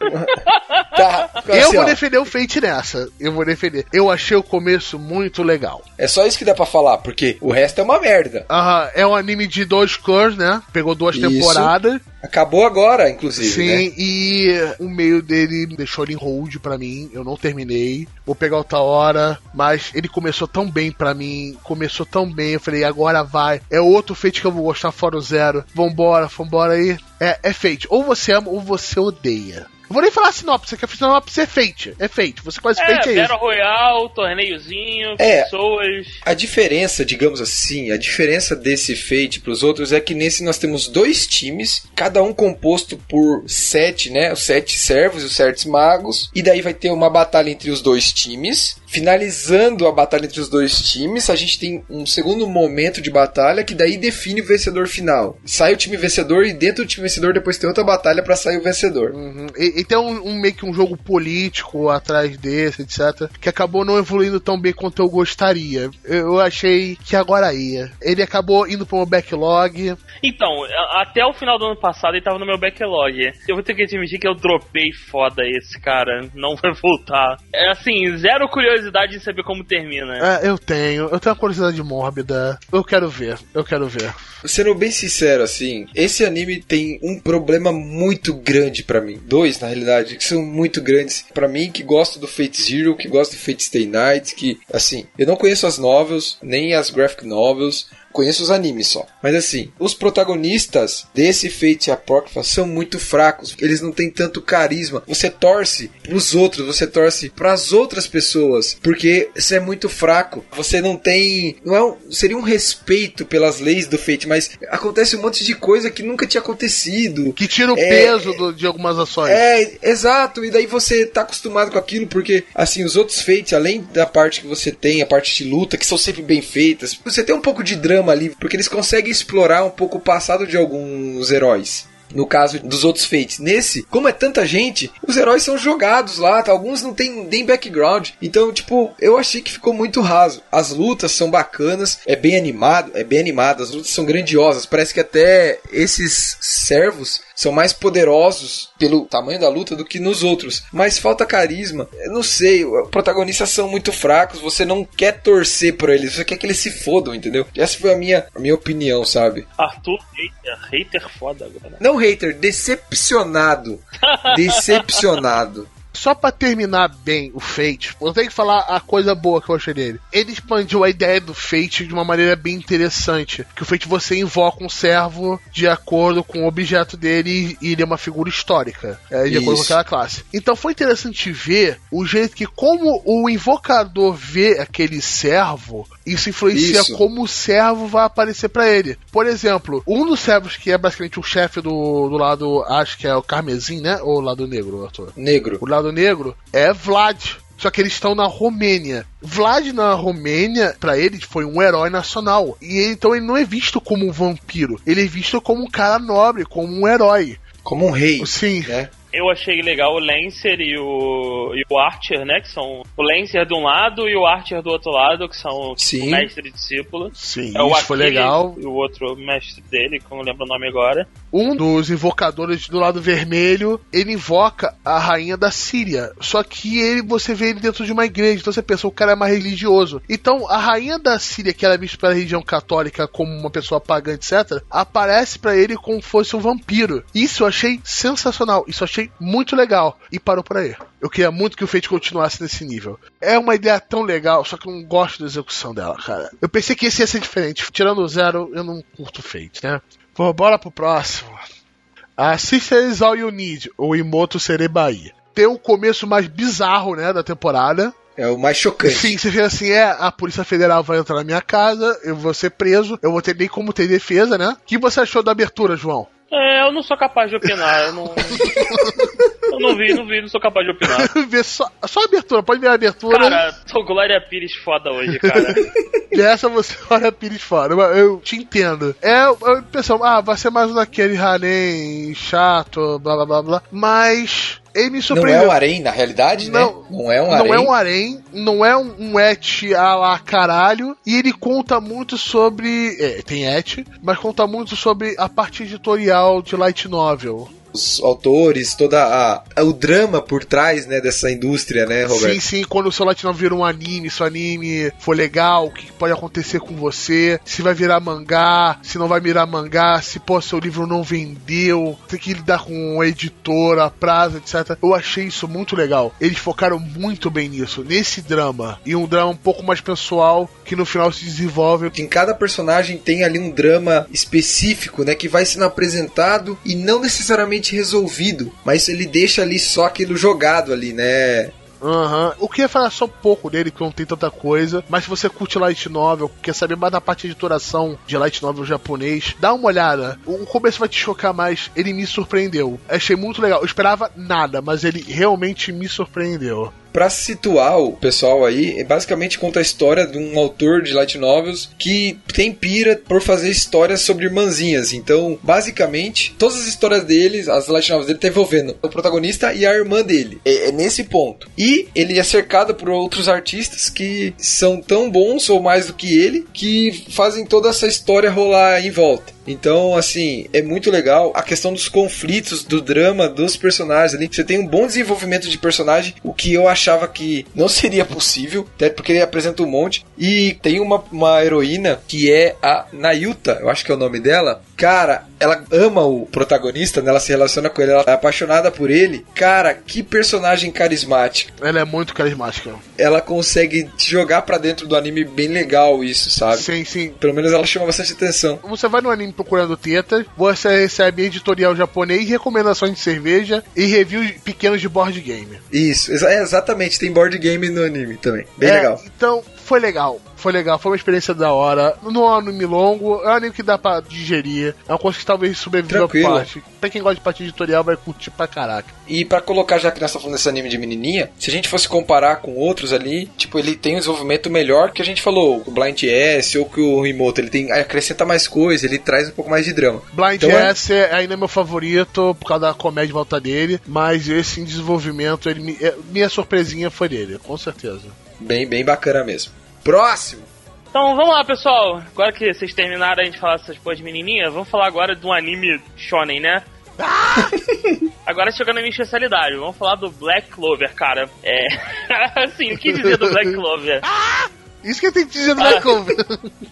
Tá, eu assim, vou ó, defender o Fate nessa. Eu vou defender. Eu achei o começo muito legal. É só isso que dá pra falar, porque o resto é uma merda. Aham, é um anime de dois cores, né? Pegou duas Isso. temporadas. Acabou agora, inclusive, Sim, né? e o meio dele deixou ele em hold pra mim. Eu não terminei. Vou pegar outra hora. Mas ele começou tão bem pra mim. Começou tão bem. Eu falei, agora vai. É outro Fate que eu vou gostar fora o zero. Vambora, vambora aí. É, é Fate. Ou você ama ou você odeia. Eu vou nem falar sinopse, que a sinopse é Fate. É Fate. Você Fate, É, é isso. Royale, torneiozinho, É. pessoas. A diferença, digamos assim, a diferença desse Fate pros outros é que nesse nós temos dois times, cada um composto por sete, né? Os sete servos e os sete magos. E daí vai ter uma batalha entre os dois times. Finalizando a batalha entre os dois times, a gente tem um segundo momento de batalha que daí define o vencedor final. Sai o time vencedor e dentro do time vencedor depois tem outra batalha pra sair o vencedor. Uhum. E, e tem um, um meio que um jogo político atrás desse, etc. Que acabou não evoluindo tão bem quanto eu gostaria. Eu, eu achei que agora ia. Ele acabou indo pro meu backlog. Então, até o final do ano passado ele tava no meu backlog. Eu vou ter que admitir que eu dropei foda esse, cara. Não vai voltar. É assim, zero curiosidade em saber como termina. É, eu tenho. Eu tenho uma curiosidade mórbida. Eu quero ver. Eu quero ver. Sendo bem sincero, assim, esse anime tem um problema muito grande pra mim. Dois, na realidade, que são muito grandes. Pra mim, que gosto do Fate Zero, que gosto do Fate Stay Night, que, assim, eu não conheço as novels, nem as graphic novels, conheço os animes só. Mas assim, os protagonistas desse Fate Apocrypha são muito fracos. Eles não têm tanto carisma. Você torce pros outros, você torce pras outras pessoas, porque você é muito fraco. Você não tem, não é um, seria um respeito pelas leis do Fate, mas acontece um monte de coisa que nunca tinha acontecido. Que tira o É, peso do- de algumas ações. É, exato, e daí você tá acostumado com aquilo, porque, assim, os outros Fates, além da parte que você tem, a parte de luta, que são sempre bem feitas, você tem um pouco de drama ali, porque eles conseguem explorar um pouco o passado de alguns heróis. No caso dos outros Fates. Nesse, como é tanta gente, os heróis são jogados lá, tá? alguns não tem nem background. Então, tipo, eu achei que ficou muito raso. As lutas são bacanas, é bem animado, é bem animado, as lutas são grandiosas. Parece que até esses servos são mais poderosos pelo tamanho da luta do que nos outros. Mas falta carisma. Eu não sei, os protagonistas são muito fracos, você não quer torcer por eles, você quer que eles se fodam, entendeu? Essa foi a minha, a minha opinião, sabe? Arthur, hater, hater foda agora. Não hater, decepcionado. Decepcionado. Só pra terminar bem o Fate, eu tenho que falar a coisa boa que eu achei dele. Ele expandiu a ideia do Fate de uma maneira bem interessante. Que o Fate você invoca um servo de acordo com o objeto dele e ele é uma figura histórica. É, de acordo com Isso. aquela classe. Então foi interessante ver o jeito que, como o invocador vê aquele servo, isso influencia Isso. como o servo vai aparecer pra ele. Por exemplo, um dos servos que é basicamente o chefe do, do lado, acho que é o Carmesim, né? Ou o lado negro, Arthur? Negro. O lado negro é Vlad. Só que eles estão na Romênia. Vlad na Romênia, pra eles, foi um herói nacional. E então ele não é visto como um vampiro. Ele é visto como um cara nobre, como um herói. Como um rei. Sim. Né? Eu achei legal o Lancer e o, e o Archer, né? Que são o Lancer de um lado e o Archer do outro lado, que são Sim. o mestre e discípulo. Sim, É o isso foi legal. E o outro mestre dele, que eu não lembro o nome agora. Um dos invocadores do lado vermelho, ele invoca a rainha da Síria. Só que ele, você vê ele dentro de uma igreja, então você pensa, o cara é mais religioso. Então, a rainha da Síria, que era vista pela religião católica como uma pessoa pagã, etc., aparece pra ele como fosse um vampiro. Isso eu achei sensacional, isso eu achei muito legal. E parou por aí. Eu queria muito que o Fate continuasse nesse nível. É uma ideia tão legal, só que eu não gosto da execução dela, cara. Eu pensei que esse ia ser diferente. Tirando o zero, eu não curto Fate, né? Pô, bora pro próximo. A Sisters All You Need, ou Imoto Serebai. Tem o começo mais bizarro, né, da temporada. É o mais chocante. Sim, você vê assim, é, a Polícia Federal vai entrar na minha casa, eu vou ser preso, eu vou ter nem como ter defesa, né? O que você achou da abertura, João? É, eu não sou capaz de opinar. Eu não. eu não vi, não vi, não sou capaz de opinar. Vê só, só a abertura, pode ver a abertura. Cara, tô Glória Pires foda hoje, cara. E essa você olha a Pires mas Eu te entendo. É, eu pensando, ah, vai ser mais um daquele Hanem chato, blá blá blá blá. Mas ele me Não surpreendeu. é um harém, na realidade, Não, né? Não é um não harém. é um harém, não é um, um et a lá caralho, e ele conta muito sobre. É, tem et, mas conta muito sobre a parte editorial de Light Novel. Os autores, toda a, a- o drama por trás, né, dessa indústria, né, Roberto? Sim, sim, quando o seu Novel vira um anime, se o anime for legal, o que pode acontecer com você, se vai virar mangá, se não vai virar mangá, se pô, seu livro não vendeu, tem que lidar com a editora, prazo, etc. Eu achei isso muito legal. Eles focaram muito bem nisso, nesse drama. E um drama um pouco mais pessoal, que no final se desenvolve. Em cada personagem tem ali um drama específico, né, que vai sendo apresentado e não necessariamente resolvido, mas ele deixa ali só aquilo jogado ali, né? Aham. O que ia falar só um pouco dele, que não tem tanta coisa. Mas se você curte Light Novel, quer saber mais da parte de editoração de Light Novel japonês, dá uma olhada. O começo vai te chocar mais. Ele me surpreendeu. Achei muito legal. Eu esperava nada, mas ele realmente me surpreendeu. Pra situar o pessoal aí, é basicamente conta a história de um autor de light novels que tem pira por fazer histórias sobre irmãzinhas. Então, basicamente, todas as histórias deles, as light novels dele, tá envolvendo o protagonista e a irmã dele. É, é nesse ponto. E ele é cercado por outros artistas que são tão bons ou mais do que ele, que fazem toda essa história rolar em volta. Então, assim, é muito legal a questão dos conflitos, do drama dos personagens ali. Você tem um bom desenvolvimento de personagem, o que eu achava que não seria possível, até porque ele apresenta um monte. E tem uma, uma heroína que é a Nayuta, eu acho que é o nome dela. Cara, ela ama o protagonista, né? ela se relaciona com ele, ela é apaixonada por ele. Cara, que personagem carismática. Ela é muito carismática. Ela consegue te jogar pra dentro do anime bem legal isso, sabe? Sim, sim. Pelo menos ela chama bastante atenção. Você vai no anime procurando tetas, você recebe editorial japonês, recomendações de cerveja e reviews pequenos de board game. Isso, é, exatamente. Tem board game no anime também. Bem É, legal. Então, foi legal. Foi legal, foi uma experiência da hora. Não é um anime longo, é um anime que dá pra digerir. É uma coisa que talvez sobreviva Tranquilo. parte. Pra quem gosta de parte editorial, vai curtir pra caraca. E pra colocar, já que nós estamos falando desse anime de menininha, se a gente fosse comparar com outros ali, tipo, ele tem um desenvolvimento melhor que a gente falou, o Blind S ou que o Remote, ele tem acrescenta mais coisa, ele traz um pouco mais de drama. Blind Então é- S é ainda meu favorito por causa da comédia em volta dele, mas esse em desenvolvimento, ele me- é- minha surpresinha foi dele, com certeza. Bem, bem bacana mesmo. Próximo. Então vamos lá, pessoal. Agora que vocês terminaram aí de falar essas coisas menininhas, vamos falar agora de um anime shonen, né? Agora chegando na minha especialidade, vamos falar do Black Clover, cara. É. assim, o que dizer do Black Clover? Isso que eu tenho que dizer no Ah. Black Clover.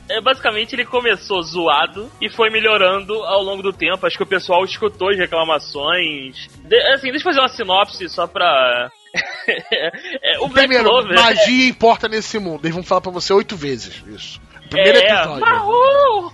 É, basicamente ele começou zoado e foi melhorando ao longo do tempo. Acho que o pessoal escutou as reclamações. De- assim, deixa eu fazer uma sinopse só pra. É, o Black Primeiro, Clover. magia importa nesse mundo. Eles vão falar pra você oito vezes isso. Primeiro é, episódio.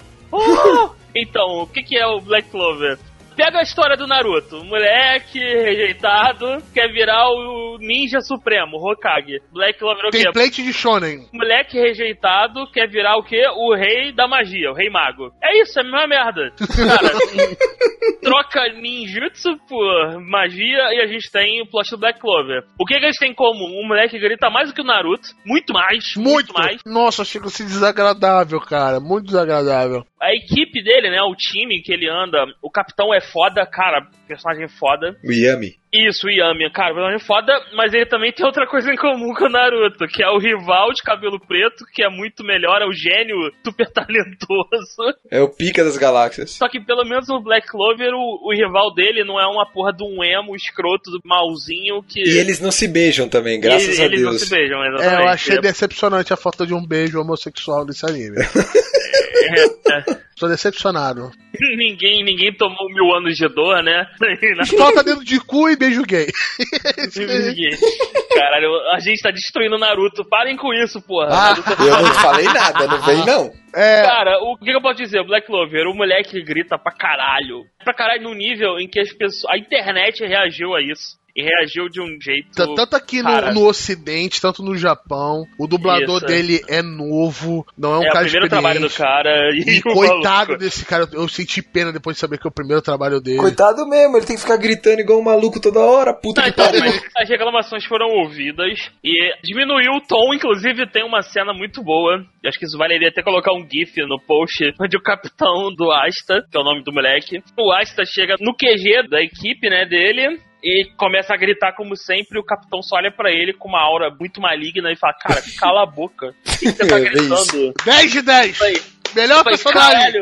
Então, o que, que é o Black Clover? Pega a história do Naruto. Moleque rejeitado quer virar o ninja supremo, Hokage. Black Clover é o quê? Template de Shonen. Moleque rejeitado quer virar o quê? O rei da magia, o rei mago. É isso, é a mesma merda. Cara, troca ninjutsu por magia e a gente tem o plot do Black Clover. O que, que eles têm em comum? Um moleque grita mais do que o Naruto, muito mais, muito, Muito. mais. Nossa, chega a ser desagradável, cara. Muito desagradável. A equipe dele, né, o time que ele anda, o capitão é foda, cara, personagem foda. O Yami. Isso, o Yami, cara, personagem foda, mas ele também tem outra coisa em comum com o Naruto, que é o rival de cabelo preto, que é muito melhor, é o gênio super talentoso. É o pica das galáxias. Só que pelo menos no Black Clover, o, o rival dele não é uma porra de um emo escroto do malzinho que. E eles não se beijam também, graças eles, a eles Deus. não se beijam, exatamente. É, eu achei decepcionante a falta de um beijo homossexual nesse anime. É, Tô decepcionado. ninguém, ninguém tomou mil anos de dor, né? Falta dedo de cu e beijo gay. Caralho, a gente tá destruindo o Naruto. Parem com isso, porra. Ah. Naruto- Eu não falei nada, não vem não. É, Cara, o que eu posso dizer? O Black Clover, o moleque grita pra caralho. Pra caralho no nível em que as pessoas. A internet reagiu a isso. E reagiu de um jeito. tanto aqui no, no Ocidente, tanto no Japão. O dublador Isso. dele é novo, não é um é o cara primeiro trabalho do cara. E, E o coitado maluco. desse cara, eu senti pena depois de saber que é o primeiro trabalho dele. Coitado mesmo, ele tem que ficar gritando igual um maluco toda hora, puta Tá, que então, pariu. as reclamações foram ouvidas e diminuiu o tom, inclusive tem uma cena muito boa. Eu Acho que isso valeria até colocar um GIF no post onde o capitão do Asta, que é o nome do moleque, o Asta chega no QG da equipe, né, dele. E começa a gritar como sempre, o capitão só olha pra ele com uma aura muito maligna e fala, cara, cala a boca. O que você tá É, gritando? 10 de 10! Isso aí. Melhor falei, personagem!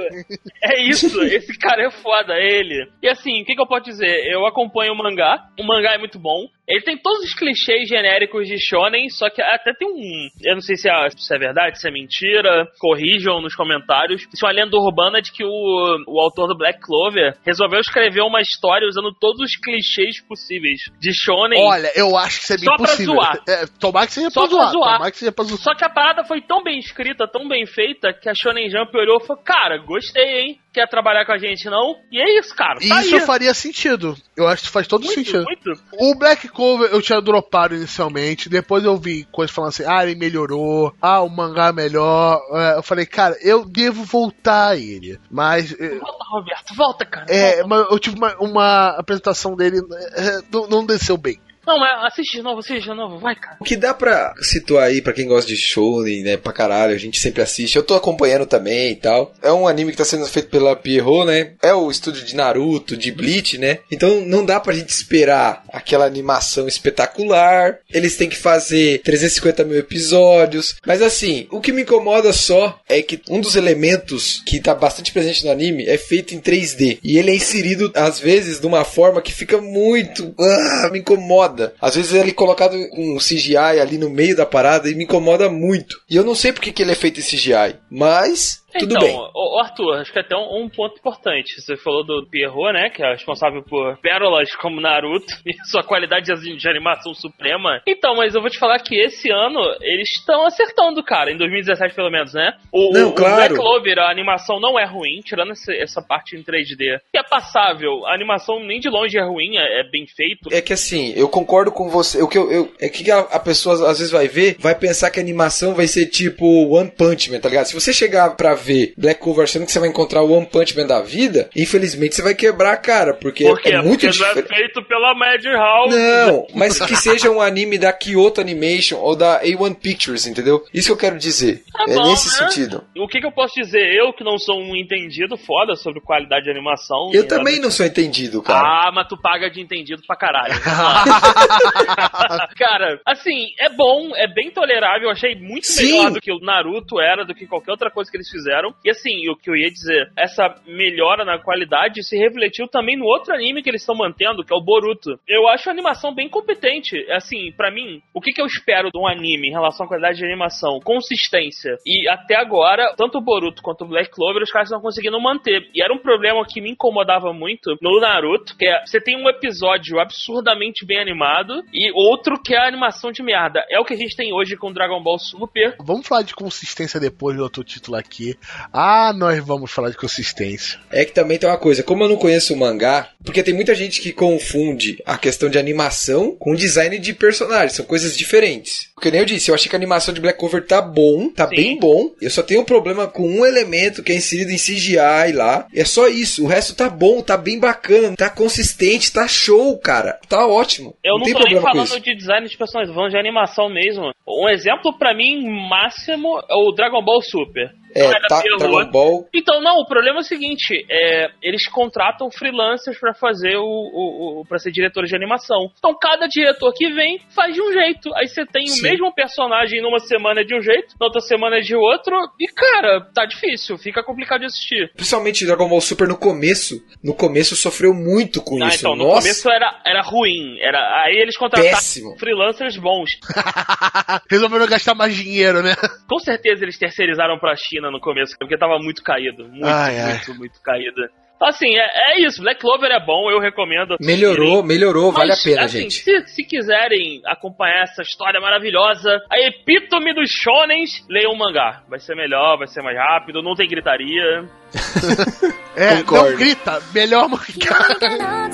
é isso, esse cara é foda, ele. E assim, o que, que eu posso dizer? Eu acompanho o mangá, o mangá é muito bom. Ele tem todos os clichês genéricos de shonen, só que até tem um... Eu não sei se é, se é verdade, se é mentira, corrijam nos comentários. Isso é uma lenda urbana de que o, o autor do Black Clover resolveu escrever uma história usando todos os clichês possíveis de shonen. Olha, eu acho que isso é Só pra possível. zoar. É, tomara que seja Só pra pra zoar. zoar. Tomara que seja pra zoar. Só que a parada foi tão bem escrita, tão bem feita, que a Shonen Jump olhou e falou, cara, gostei, hein? Quer trabalhar com a gente, não? E é isso, cara. Tá isso aí. faria sentido. Eu acho que faz todo muito, sentido. muito. O Black Clover eu tinha dropado inicialmente, depois eu vi coisas falando assim, ah, ele melhorou, ah, o mangá é melhor. É, eu falei, cara, eu devo voltar a ele. Mas. é, Volta, Roberto, volta, cara. É, volta. mas eu tive uma, uma apresentação dele, é, não, não desceu bem. Não, mas assiste de novo, assiste de novo, vai, cara. O que dá pra situar aí, pra quem gosta de shonen, né, pra caralho, a gente sempre assiste. Eu tô acompanhando também e tal. É um anime que tá sendo feito pela Pierrot, né? É o estúdio de Naruto, de Bleach, né? Então não dá pra gente esperar aquela animação espetacular. Eles têm que fazer 350 mil episódios. Mas assim, o que me incomoda só é que um dos elementos que tá bastante presente no anime é feito em 3D. E ele é inserido, às vezes, de uma forma que fica muito. Ah, me incomoda. Às vezes ele é colocado um CGI ali no meio da parada e me incomoda muito. E eu não sei porque que ele é feito em CGI, mas tudo então, bem. ô, Arthur, acho que até um, um ponto importante. Você falou do Pierrot, né? Que é responsável por pérolas como Naruto e sua qualidade de, de animação suprema. Então, mas eu vou te falar que esse ano eles estão acertando, cara. Em 2017, pelo menos, né? O, Não, o, claro. o Black Clover, a animação não é ruim, tirando esse- essa parte em 3D. Que é passável. A animação nem de longe é ruim, é, é bem feito. É que assim, eu concordo com você. O que eu, eu- é que a, a pessoa às vezes vai ver, vai pensar que a animação vai ser tipo One Punch Man, tá ligado? Se você chegar pra ver Black Clover achando que você vai encontrar o One Punch Man da vida, infelizmente você vai quebrar a cara, porque é muito Porque não é diferente. feito pela Madhouse. Não, mas que seja um anime da Kyoto Animation ou da A1 Pictures, entendeu? Isso que eu quero dizer. Tá é bom, nesse né? sentido. O que, que eu posso dizer? Eu que não sou um entendido foda sobre qualidade de animação. Eu também não sou entendido, cara. Ah, mas tu paga de entendido pra caralho. cara, assim, é bom, é bem tolerável. Eu achei muito Sim. melhor do que o Naruto era, do que qualquer outra coisa que eles fizeram. E assim, o que eu ia dizer, essa melhora na qualidade se refletiu também no outro anime que eles estão mantendo, que é o Boruto. Eu acho a animação bem competente. Assim, pra mim, o que, que eu espero de um anime em relação à qualidade de animação? Consistência. E até agora, tanto o Boruto quanto o Black Clover, os caras estão conseguindo manter. E era um problema que me incomodava muito no Naruto, que é você tem um episódio absurdamente bem animado e outro que é a animação de merda. É o que a gente tem hoje com Dragon Ball Super. Vamos falar de consistência depois do outro título aqui. Ah, nós vamos falar de consistência. É que também tem uma coisa, como eu não conheço o mangá, porque tem muita gente que confunde a questão de animação com design de personagens, são coisas diferentes. Porque nem eu disse, eu achei que a animação de Black Clover tá bom, tá Sim. bem bom. Eu só tenho um problema com um elemento que é inserido em CGI lá. E é só isso, o resto tá bom, tá bem bacana, tá consistente, tá show, cara. Tá ótimo. Eu não, tem tô nem problema com falando isso. de design de personagens, falando de animação mesmo. Um exemplo pra mim máximo é o Dragon Ball Super. É, tá. Dragon Ball. Então, não, o problema é o seguinte: é, eles contratam freelancers pra fazer o, o, o. pra ser diretores de animação. Então, cada diretor que vem faz de um jeito. Aí você tem Sim. o mesmo personagem numa semana de um jeito, na outra semana de outro, e cara, tá difícil, fica complicado de assistir. Principalmente Dragon Ball Super no começo. No começo sofreu muito com Ah, isso. então, no Nossa, começo era, era ruim. Era, aí eles contrataram péssimo. freelancers bons. Resolveram gastar mais dinheiro, né? Com certeza eles terceirizaram pra China no começo, porque tava muito caído. Muito, Ai, ai. muito, muito caído. Então, assim, é, é isso. Black Clover é bom, eu recomendo. Melhorou, melhorou, vale a Mas, pena, assim, gente. Se, se quiserem acompanhar essa história maravilhosa, a epítome dos shonens, leiam o mangá. Vai ser melhor, vai ser mais rápido, não tem gritaria. É, Concordo. não grita, melhor mangá.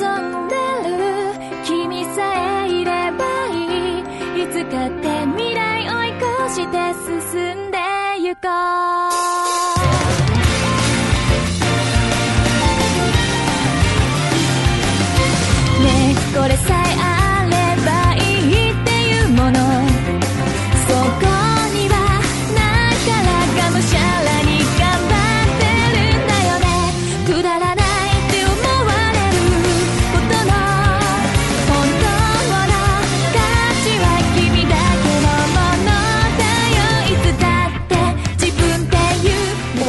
望んでる君さえいればいいいつかって未来追い越して進んで ゆかねえこれさえあ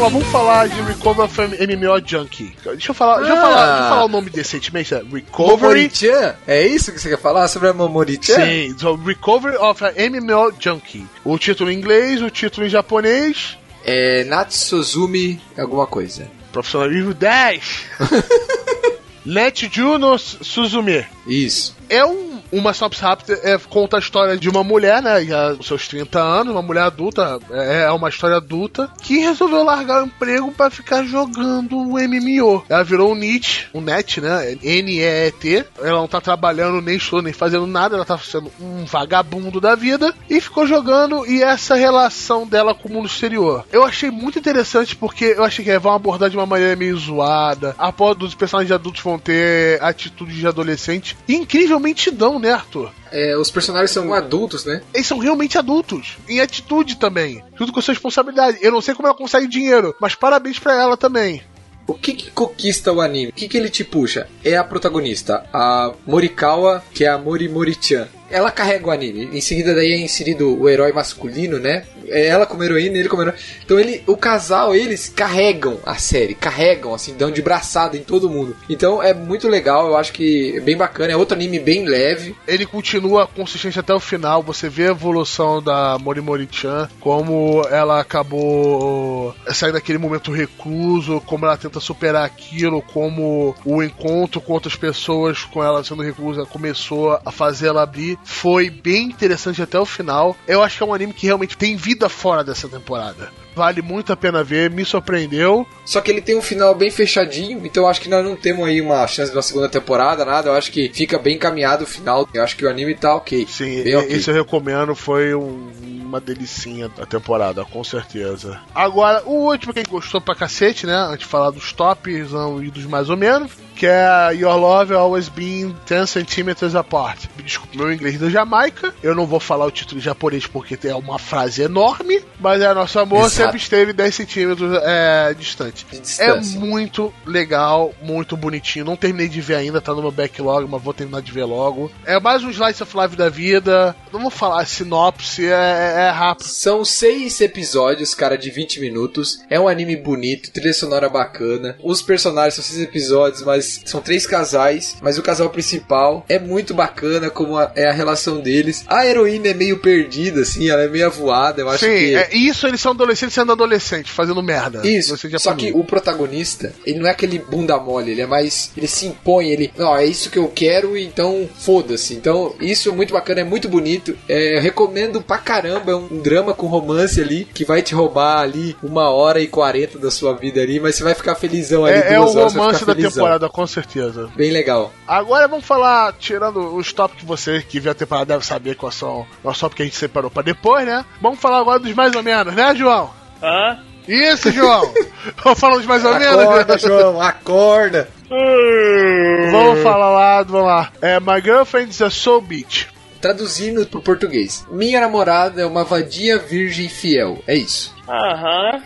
う Vamos falar de Recover from MMO Junkie. Deixa eu falar, deixa eu Ah. falar, deixa eu falar o nome decentemente. É Recovery. Momori-chan? É isso que você quer falar sobre a Momori-chan? Sim, so Recovery of a MMO Junkie. O título em inglês, o título em japonês. É Natsuzumi alguma coisa. Profissionalismo 10. Let Juno Suzume. Isso. É um, uma sinopse rápida, é, conta a história de uma mulher, né, já com seus 30 anos, uma mulher adulta, é, é uma história adulta, que resolveu largar o emprego pra ficar jogando um MMO. Ela virou um NET, um NET, né, N-E-E-T. Ela não tá trabalhando, nem estudando, nem fazendo nada, ela tá sendo um vagabundo da vida, e ficou jogando, e essa relação dela com o mundo exterior. Eu achei muito interessante, porque eu achei que vão abordar de uma maneira meio zoada, a ponto dos personagens adultos vão ter atitudes de adolescente, incrivelmente dão, né, Arthur? É, os personagens são adultos, né? Eles são realmente adultos, em atitude também, junto com sua responsabilidade. Eu não sei como ela consegue dinheiro, mas parabéns pra ela também. O que, que conquista o anime? O que, que ele te puxa? É a protagonista, a Morikawa, que é a Mori Mori-chan. Ela carrega o anime. Em seguida daí é inserido o herói masculino, né? É ela como heroína, ele como herói. Então ele, o casal, eles carregam a série, carregam, assim, dão de braçada em todo mundo. Então é muito legal, eu acho que é bem bacana. É outro anime bem leve. Ele continua consistente até o final. Você vê a evolução da Morimori-chan, como ela acabou saindo daquele momento recluso, como ela tenta superar aquilo, como o encontro com outras pessoas com ela sendo reclusa começou a fazer ela abrir. Foi bem interessante até o final. Eu acho que é um anime que realmente tem vida fora dessa temporada. Vale muito a pena ver, me surpreendeu. Só que ele tem um final bem fechadinho, então eu acho que nós não temos aí uma chance de uma segunda temporada, nada. Eu acho que fica bem encaminhado o final. Eu acho que o anime tá ok. Sim, bem ok. esse eu recomendo, foi um- uma delicinha da temporada, com certeza. Agora, o último que a gostou pra cacete, né? Antes de falar dos tops e dos mais ou menos, que é Your Love Always Been 10 Centimeters Apart. Desculpa, meu inglês da Jamaica, eu não vou falar o título em japonês porque é uma frase enorme, mas é nosso amor Exato. sempre esteve 10 centímetros é, distante. É muito legal, muito bonitinho. Não terminei de ver ainda, tá no meu backlog, mas vou terminar de ver logo. É mais um slice of life da vida. Não vou falar sinopse, é, é rápido. São seis episódios, cara, de 20 minutos. É um anime bonito, trilha sonora bacana. Os personagens são seis episódios, mas são três casais. Mas o casal principal é muito bacana, como a- é a relação deles. A heroína é meio perdida, assim, ela é meio avoada. Eu acho Sim, que. é, isso eles são adolescentes sendo adolescentes, fazendo merda. Isso, só que o protagonista, ele não é aquele bunda mole, ele é mais. Ele se impõe, ele. Não, é isso que eu quero, então foda-se. Então, isso é muito bacana, é muito bonito. É, eu recomendo pra caramba, é um drama com romance ali, que vai te roubar ali uma hora e quarenta da sua vida ali, mas você vai ficar felizão ali. É, é o duas horas, você vai romance da felizão. temporada, com certeza. Bem legal. Agora vamos falar, tirando os tops que você que viu a temporada deve saber quais são os tops que a gente separou pra depois, né? Vamos falar agora dos mais ou menos, né, João? Hã? Isso, João! Vamos falar dos mais ou menos? Acorda, João, acorda! Vamos falar lá, vamos lá. É, My Girlfriend's a Soul Beach. Traduzindo pro português. Minha namorada é uma vadia virgem fiel. É isso. Aham.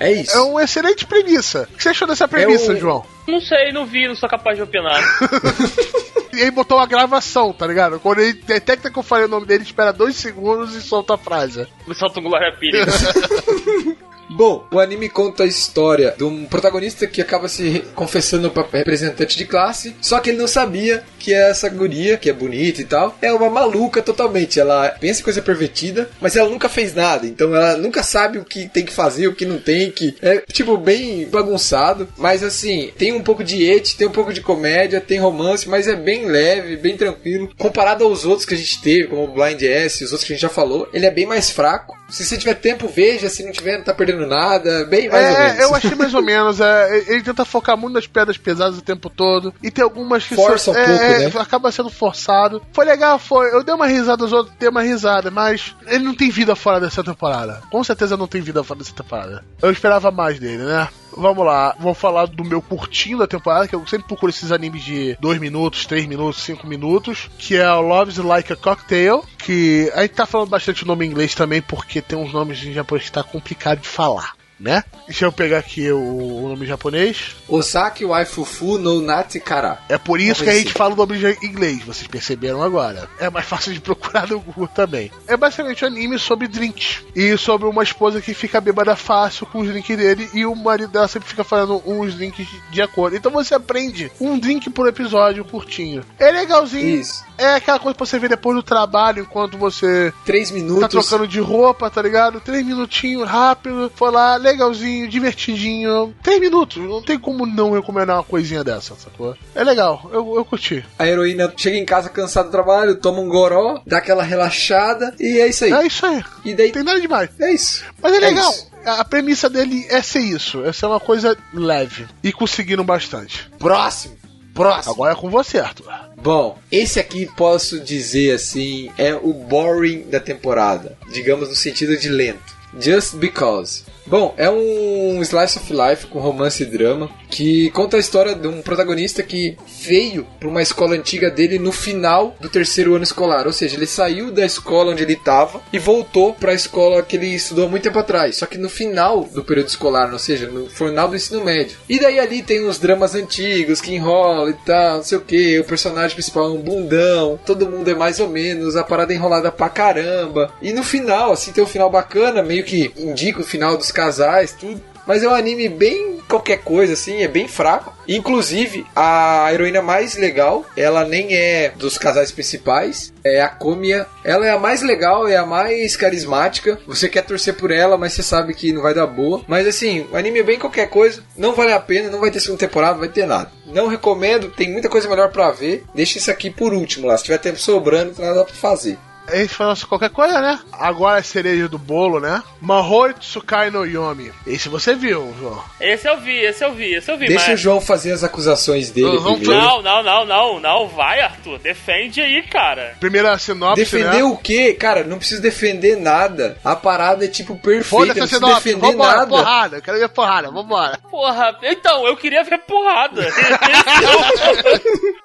É isso. É uma excelente premissa. O que você achou dessa premissa, É o- João? Não sei, não vi, não sou capaz de opinar. E aí botou uma gravação, tá ligado? Quando ele detecta que eu falei o nome dele, espera dois segundos e solta a frase. Me solta um Glória Pires. Bom, o anime conta a história de um protagonista que acaba se confessando para representante de classe, só que ele não sabia que essa guria, que é bonita e tal, é uma maluca totalmente. Ela pensa em coisa pervertida, mas ela nunca fez nada, então ela nunca sabe o que tem que fazer, o que não tem, que é tipo bem bagunçado, mas assim, tem um pouco de et, tem um pouco de comédia, tem romance, mas é bem leve, bem tranquilo. Comparado aos outros que a gente teve, como o Blind S, os outros que a gente já falou, ele é bem mais fraco. Se você tiver tempo, veja, se não tiver, não tá perdendo nada, bem mais ou menos. É, eu achei mais ou menos. é, ele tenta focar muito nas pedras pesadas o tempo todo. E tem algumas que Força são- um é, pouco, é, né? acaba sendo forçado. Foi legal, foi. Eu dei uma risada, os outros dei uma risada, mas ele não tem vida fora dessa temporada. Com certeza não tem vida fora dessa temporada. Eu esperava mais dele, né? Vamos lá, vou falar do meu curtinho da temporada, que eu sempre procuro esses animes de 2 minutos, 3 minutos, 5 minutos, que é o Love's Like a Cocktail, que a gente tá falando bastante o nome em inglês também, porque tem uns nomes em japonês que tá complicado de falar, né? Deixa eu pegar aqui o, o nome japonês. Osaki Waifufu no Nati Kara. É por isso que a gente fala o nome em inglês, vocês perceberam agora. É mais fácil de procurar no Google também. É basicamente um anime sobre drinks. E sobre uma esposa que fica bêbada fácil com os drinks dele e o marido dela sempre fica fazendo uns drinks de acordo. Então você aprende um drink por episódio curtinho. É legalzinho. Isso. É aquela coisa pra você ver depois do trabalho, enquanto você Três tá minutos. trocando de roupa, tá ligado? Três minutinhos, rápido. Foi lá, legalzinho, divertidinho. Três minutos. Não tem como não recomendar uma coisinha dessa, sacou? É legal. Eu, eu curti. A heroína chega em casa cansada do trabalho, toma um goró, dá aquela relaxada e é isso aí. É isso aí. E daí Não tem nada demais. é isso. Mas é legal. isso. A a premissa dele é ser isso. É ser uma coisa leve. E conseguiram bastante. Próximo. Próximo. Agora é com você, Arthur. Bom, esse aqui posso dizer assim, é o boring da temporada. Digamos no sentido de lento. Just Because. Bom, é um slice of life com romance e drama que conta a história de um protagonista que veio para uma escola antiga dele no final do terceiro ano escolar, ou seja, ele saiu da escola onde ele estava e voltou para a escola que ele estudou há muito tempo atrás, só que no final do período escolar, ou seja, no final do ensino médio. E daí ali tem os dramas antigos que enrola e tal, não sei o que, o personagem principal é um bundão, todo mundo é mais ou menos, a parada é enrolada pra caramba. E no final, assim, tem um final bacana, meio que indica o final dos casais, tudo. Mas é um anime bem qualquer coisa, assim, é bem fraco. Inclusive, a heroína mais legal, ela nem é dos casais principais, é a Komiya. Ela é a mais legal, é a mais carismática. Você quer torcer por ela, mas você sabe que não vai dar boa. Mas assim, o anime é bem qualquer coisa, não vale a pena, não vai ter segunda temporada, não vai ter nada. Não recomendo, tem muita coisa melhor pra ver. Deixa isso aqui por último lá, se tiver tempo sobrando, tem nada pra fazer. A gente assim, qualquer coisa, né? Agora a cereja do bolo, né? Mahou Tsukai no Yomi. Esse você viu, João. Esse eu vi, esse eu vi, esse eu vi, Deixa o mas... João fazer as acusações dele primeiro. Não, não, não, não, não, vai, Arthur, defende aí, cara. Primeira sinopse, Defender né? o quê? Cara, não precisa defender nada. A parada é tipo perfeita, Foda-se não a precisa sinopse. defender Vambora, nada. porrada. Eu quero ver porrada, vambora. Porra, então, eu queria ver porrada.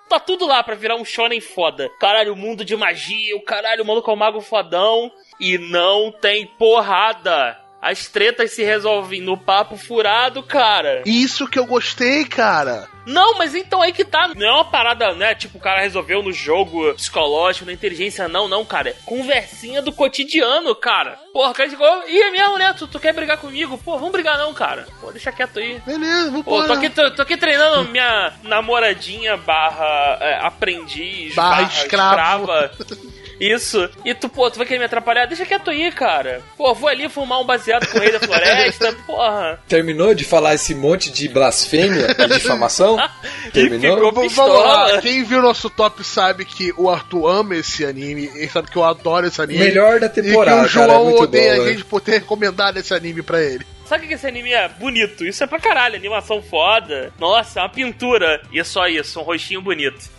tá tudo lá pra virar um shonen foda. Caralho, mundo de magia, o caralho, o maluco é um mago fodão. E não tem porrada. As tretas se resolvem no papo furado, cara. Isso que eu gostei, cara. Não, mas então aí que tá. Não é uma parada, né? Tipo, o cara resolveu no jogo psicológico, na inteligência, não, não, cara. É conversinha do cotidiano, cara. Porra, o cara chegou. Ih, é mesmo, né? Tu, tu quer brigar comigo? Pô, vamos brigar não, cara. Pô, deixa quieto aí. Beleza, Pô, vambora. tô aqui, tô, tô aqui treinando minha namoradinha barra é, aprendiz, Barra escravo. escrava. Isso. E tu, pô, tu vai querer me atrapalhar? Deixa quieto aí, cara. Pô, vou ali fumar um baseado com o rei da floresta, porra. Terminou de falar esse monte de blasfêmia e difamação? Terminou? ficou- pistola. Vamos lá, quem viu nosso top sabe que o Arthur ama esse anime, ele sabe que eu adoro esse anime. Melhor da e que temporada, o João cara. É odeia bom. a né? gente por ter recomendado esse anime pra ele. Sabe o que esse anime é bonito? Isso é pra caralho, animação foda. Nossa, é uma pintura. E é só isso, um rostinho bonito.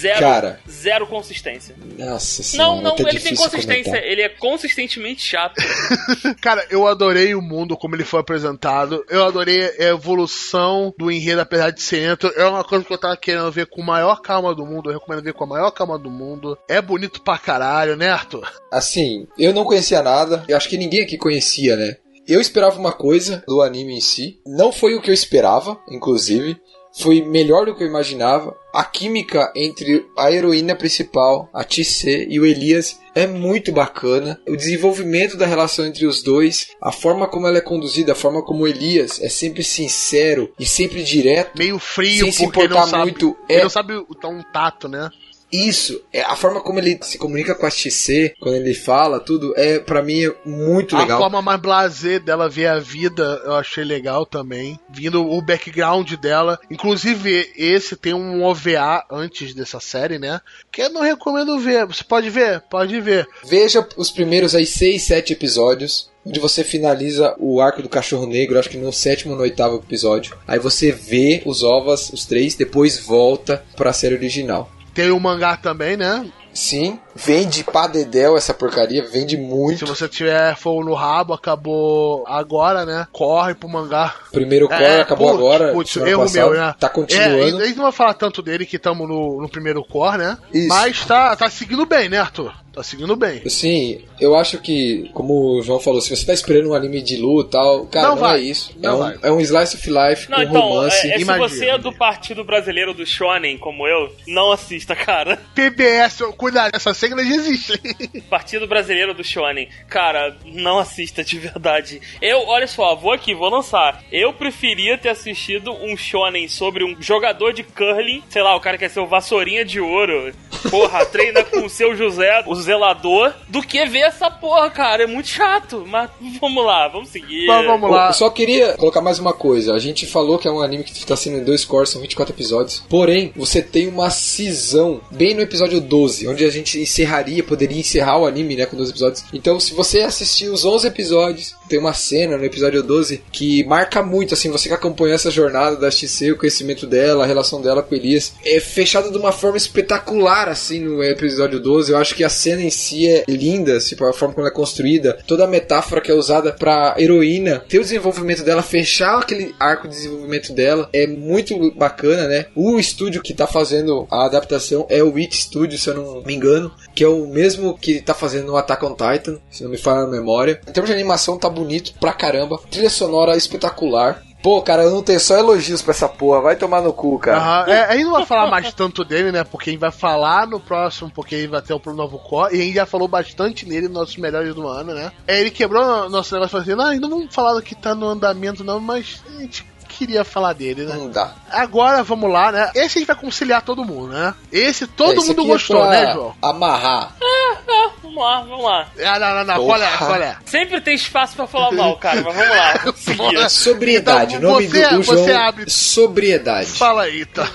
Zero, Cara. zero consistência. Nossa senhora, Não, não, tá ele tem consistência, comentar. ele é consistentemente chato. Cara, eu adorei o mundo como ele foi apresentado. Eu adorei a evolução do enredo, apesar de ser lento. É uma coisa que eu tava querendo ver com a maior calma do mundo. Eu recomendo ver com a maior calma do mundo. É bonito pra caralho, né, Arthur? Assim, eu não conhecia nada. Eu acho que ninguém aqui conhecia, né? Eu esperava uma coisa do anime em si. Não foi o que eu esperava, inclusive. Foi melhor do que eu imaginava. A química entre a heroína principal, a TC e o Elias é muito bacana. O desenvolvimento da relação entre os dois, a forma como ela é conduzida, a forma como o Elias é sempre sincero e sempre direto. Meio frio, Sem se ele importar sabe, muito, Ele é- não sabe o tão tato, né? Isso, é a forma como ele se comunica com a TC, quando ele fala, tudo, é para mim é muito A legal. forma mais blasé dela ver a vida, eu achei legal também. Vindo o background dela. Inclusive, esse tem um OVA antes dessa série, né? Que eu não recomendo ver. Você pode ver? Pode ver. Veja os primeiros aí 6, 7 episódios. Onde você finaliza o arco do cachorro negro, acho que no sétimo ou no oitavo episódio. Aí você vê os ovas, os três, depois volta pra série original. Tem o mangá também, né? Sim, vende pra dedéu essa porcaria, vende Se muito. você tiver fogo no rabo, acabou agora, né? Corre pro mangá. Primeiro É, acabou putz, agora, putz, erro meu, né? tá É, continuando. a gente não vai falar tanto dele que estamos no, no primeiro core, né? Isso. Mas tá, tá seguindo bem, né, Arthur? Tá seguindo bem. Sim, eu acho que, como o João falou, se você tá esperando um anime de luta e tal, cara, Não não, vai, é isso. não é, um, vai. é um slice of life Não, com então, romance. é, é, se você é do partido brasileiro do Shonen, como eu, não assista, cara. PBS, cuidado, essas siglas existem. Partido Brasileiro do Shonen. Cara, não assista de verdade. Eu, olha só, vou aqui, vou lançar. Eu preferia ter assistido um Shonen sobre um jogador de curling, sei lá, o cara quer ser o Vassourinha de Ouro. Porra, treina com o seu José, o zelador, do que ver essa porra, cara. É muito chato. Mas vamos lá, vamos seguir. Mas vamos lá. Eu só queria colocar mais uma coisa. A gente falou que é um anime que tá sendo em dois cores, são 24 episódios. Porém, você tem uma cisão bem no episódio 12, onde a gente encerraria, poderia encerrar o anime, né, com 12 episódios. Então, se você assistir os 11 episódios, tem uma cena no episódio 12 que marca muito, assim, você que acompanhou essa jornada da XC, o conhecimento dela, a relação dela com Elias, é fechado de uma forma espetacular, assim, no episódio 12. Eu acho que a cena em si é linda, tipo, a forma como ela é construída, toda a metáfora que é usada pra heroína, ter o desenvolvimento dela, fechar aquele arco de desenvolvimento dela, é muito bacana, né? O estúdio que tá fazendo a adaptação é o Witch Studio, se eu não me engano, que é o mesmo que tá fazendo o Attack on Titan, se não me falha a memória. Em termos de animação, tá bonito pra caramba, trilha sonora espetacular. Pô, cara, não tenho só elogios pra essa porra. Vai tomar no cu, cara. Aham, é, a gente não vai falar mais tanto dele, né? Porque a gente vai falar no próximo, porque ele vai ter o novo core. E a gente já falou bastante nele, nos nossos melhores do ano, né? É, ele quebrou nosso negócio falando assim: não, não vamos falar do que tá no andamento, não, mas a gente queria falar dele, né? Não dá. Agora vamos lá, né? Esse a gente vai conciliar todo mundo, né? Esse É, todo isso mundo aqui é gostou, pra né, João? Amarrar. Ah, vamos lá, vamos lá. Ah, não, não, não. Qual é? Qual é? Sempre tem espaço pra falar mal, cara, mas vamos lá. Sobriedade. Então, nome você- do do você João. abre- Sobriedade. Fala aí, tá?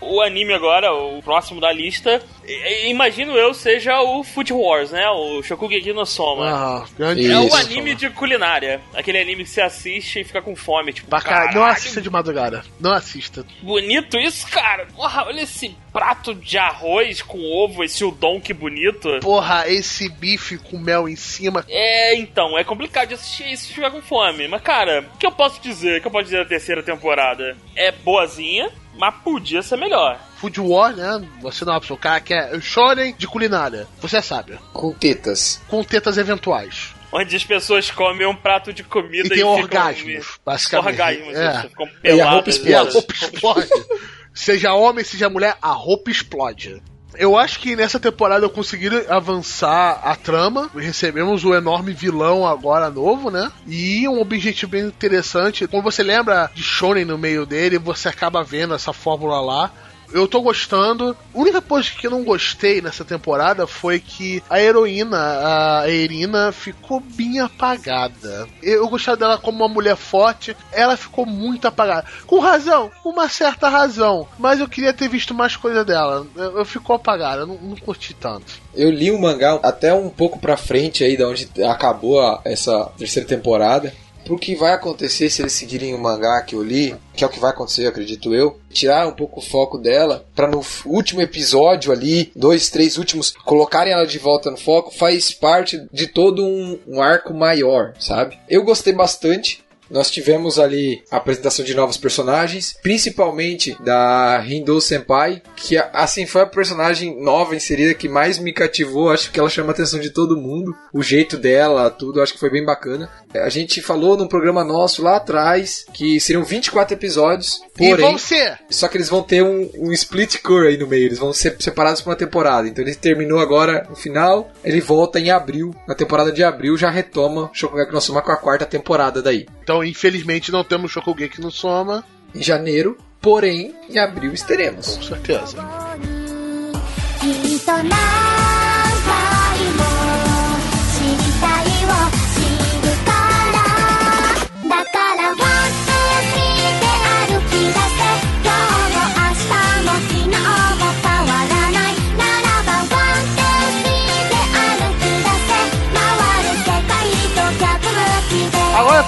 O anime agora, o próximo da lista, imagino eu, seja o Food Wars, né? O Shokugeki no Soma. Ah, grande É Isso. o anime de culinária. Aquele anime que você assiste e fica com fome, tipo, caralho, não assista de madrugada. Não assista. bonito isso, cara. Porra, olha esse prato de arroz com ovo, esse udon que bonito. Porra, esse bife com mel em cima. É, então, é complicado de assistir isso se estiver com fome. Mas, cara, o que eu posso dizer? O que eu posso dizer da terceira temporada? É boazinha, mas podia ser melhor. Food War, né? Você não é uma pessoa. O cara quer o shonen de culinária. Você sabe. Com tetas. Com tetas eventuais. Onde as pessoas comem um prato de comida E tem ficam- orgasmos, basicamente. Orgasmos, É. ficam E a roupa peladas. E a roupa explode. seja homem, seja mulher, a roupa explode. Eu acho que nessa temporada eu consegui avançar a trama. Recebemos o enorme vilão agora novo, né? E um objetivo bem interessante. Quando você lembra de Shonen no meio dele, você acaba vendo essa fórmula lá. Eu tô gostando. A única coisa que eu não gostei nessa temporada foi que a heroína, a Erina, ficou bem apagada. Eu gostava dela como uma mulher forte, ela ficou muito apagada. Com razão, uma certa razão. Mas eu queria ter visto mais coisa dela. Eu, eu ficou apagada, eu não, não curti tanto. Eu li o mangá até um pouco pra frente aí, da onde acabou a- essa terceira temporada. Pro que vai acontecer se eles seguirem o mangá que eu li, que é o que vai acontecer, acredito eu, tirar um pouco o foco dela, pra no último episódio ali, dois, três últimos, colocarem ela de volta no foco, faz parte de todo um, um arco maior, sabe? Eu gostei bastante. Nós tivemos ali a apresentação de novos personagens, principalmente da Hindou Senpai, que assim foi a personagem nova inserida que mais me cativou. Acho que ela chama a atenção de todo mundo. O jeito dela, tudo, acho que foi bem bacana. A gente falou num programa nosso lá atrás que seriam 24 episódios, E porém. vão ser. Só que eles vão ter um, um split core aí no meio, eles vão ser separados por uma temporada. Então ele terminou agora no final, ele volta em abril, na temporada de abril já retoma Shokugeki no Soma com a quarta temporada daí. Então, infelizmente, não temos Shokugeki no Soma. Em janeiro, porém, em abril estaremos. Com certeza.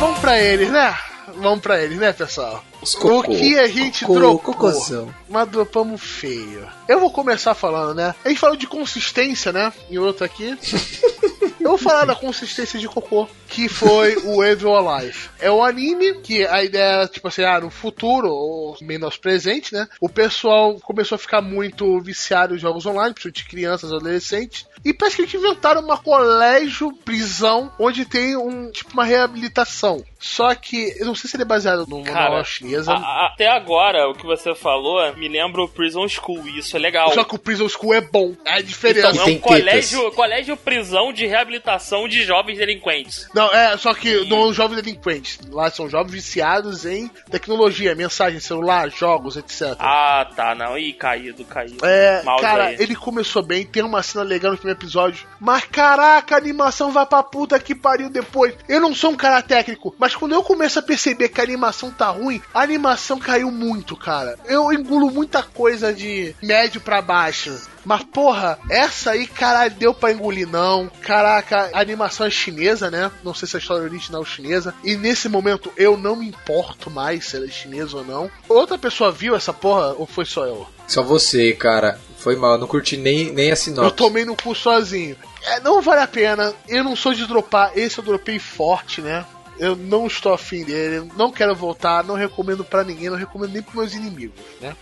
Vamos pra eles, né? Vamos pra eles, né, pessoal? Os O cocô. que a gente Cocô, dropou? cocôzão. Mas dropamos feio. Eu vou começar falando, né? A gente falou de consistência, né? Em outro aqui. Eu vou falar da consistência de cocô, que foi o Evil Alive. É um anime que a ideia, tipo assim, ah, no futuro, ou menos presente, né? O pessoal começou a ficar muito viciado em jogos online, principalmente crianças, adolescentes. E parece que eles inventaram uma colégio, prisão, onde tem um, tipo, uma reabilitação. Só que, eu não sei se ele é baseado no Cara, manual a- a- até agora, o que você falou me lembra o Prison School, e isso é legal. Só que o Prison School é bom. É a diferença. Então, é um colégio, colégio prisão de reabilitação de jovens delinquentes. Não, é, só que não são jovens delinquentes. Lá são jovens viciados em tecnologia, mensagem, celular, jogos, etc. Ah, tá, não. Ih, caído, caído. É, Mal cara, aí. ele começou bem, tem uma cena legal no primeiro episódio, mas caraca, a animação vai pra puta que pariu depois. Eu não sou um cara técnico, mas quando eu começo a perceber que a animação tá ruim, a animação caiu muito, cara. Eu engulo muita coisa de médio pra baixo. Mas porra, essa aí, caralho, deu pra engolir não. Caraca, a animação é chinesa, né? Não sei se a história original é chinesa. E nesse momento eu não me importo mais se ela é chinesa ou não. Outra pessoa viu essa porra ou foi só eu? Só você, cara. Foi mal, eu não curti nem, nem a Eu sinopse. tomei no cu sozinho. É, não vale a pena. Eu não sou de dropar. Esse eu dropei forte, né? Eu não estou afim dele. Não quero voltar. Não recomendo pra ninguém. Não recomendo nem pros meus inimigos, né?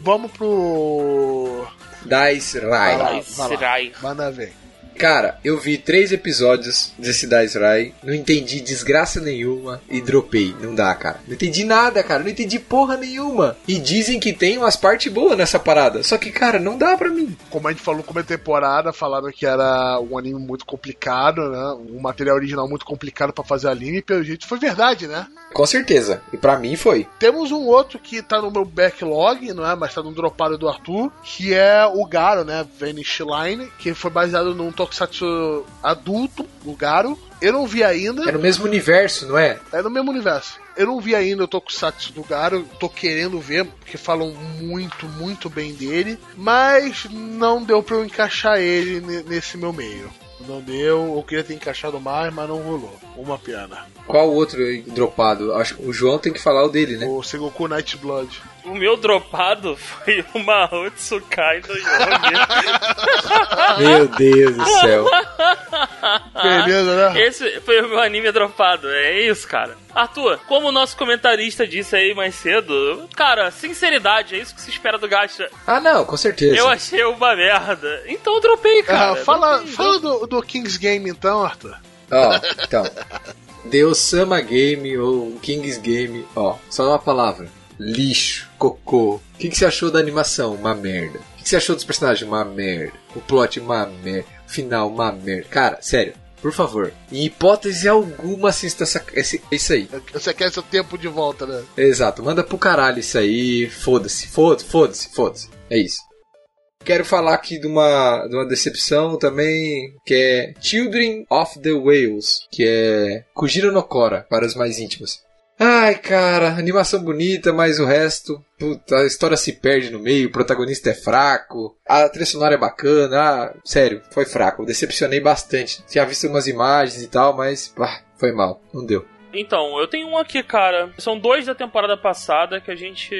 Vamos pro. Dice Rai. Manda ver. Cara, eu vi três episódios desse Dice Rai, não entendi desgraça nenhuma e dropei. Não dá, cara. Não entendi nada, cara. Não entendi porra nenhuma. E dizem que tem umas partes boas nessa parada. Só que, cara, não dá pra mim. Como a gente falou como é temporada, falaram que era um anime muito complicado, né? Um material original muito complicado pra fazer anime, e pelo jeito foi verdade, né? Com certeza. E pra mim foi. Temos um outro que tá no meu backlog, não é? Mas tá no dropado do Arthur, que é o Garo, né? Vanish Line, que foi baseado num tokusatsu adulto, o Garo. Eu não vi ainda. É no mesmo universo, não é? É no mesmo universo. Eu não vi ainda o Tokusatsu do Garo, tô querendo ver, porque falam muito, muito bem dele, mas não deu pra eu encaixar ele ne- nesse meu meio. Não deu, eu queria ter encaixado mais, mas não rolou. Uma pena. Qual outro dropado? Acho que o João tem que falar o dele, né? O Sengoku Night Blood. O meu dropado foi o Mahotsukai do Yogi. Meu Deus do céu. Beleza, né? Esse foi o meu anime dropado. É isso, cara. Arthur, como o nosso comentarista disse aí mais cedo, cara, sinceridade, é isso que se espera do Gacha. Ah, não, com certeza. Eu achei uma merda. Então eu dropei, cara. Ah, fala Dropei, fala do, do King's Game então, Arthur. Ó, então. Deus Sama Game ou King's Game, ó, só uma palavra. Lixo, cocô. O que, que você achou da animação? Uma merda. O que, que você achou dos personagens? Uma merda. O plot, uma merda. O final, uma merda. Cara, sério, por favor. Em hipótese alguma, assista essa, esse, isso aí. Você quer seu tempo de volta, né? Exato, manda pro caralho isso aí. Foda-se, foda-se, foda-se, foda-se. É isso. Quero falar aqui de uma, de uma decepção também, que é Children of the Whales, que é Kujiro no Kora, para os mais íntimos. Ai, cara, animação bonita, mas o resto, puta, a história se perde no meio, o protagonista é fraco, a trilha sonora é bacana, ah, sério, foi fraco, decepcionei bastante. Tinha visto umas imagens e tal, mas, pá, foi mal, não deu. Então, eu tenho um aqui, cara. São dois da temporada passada que a gente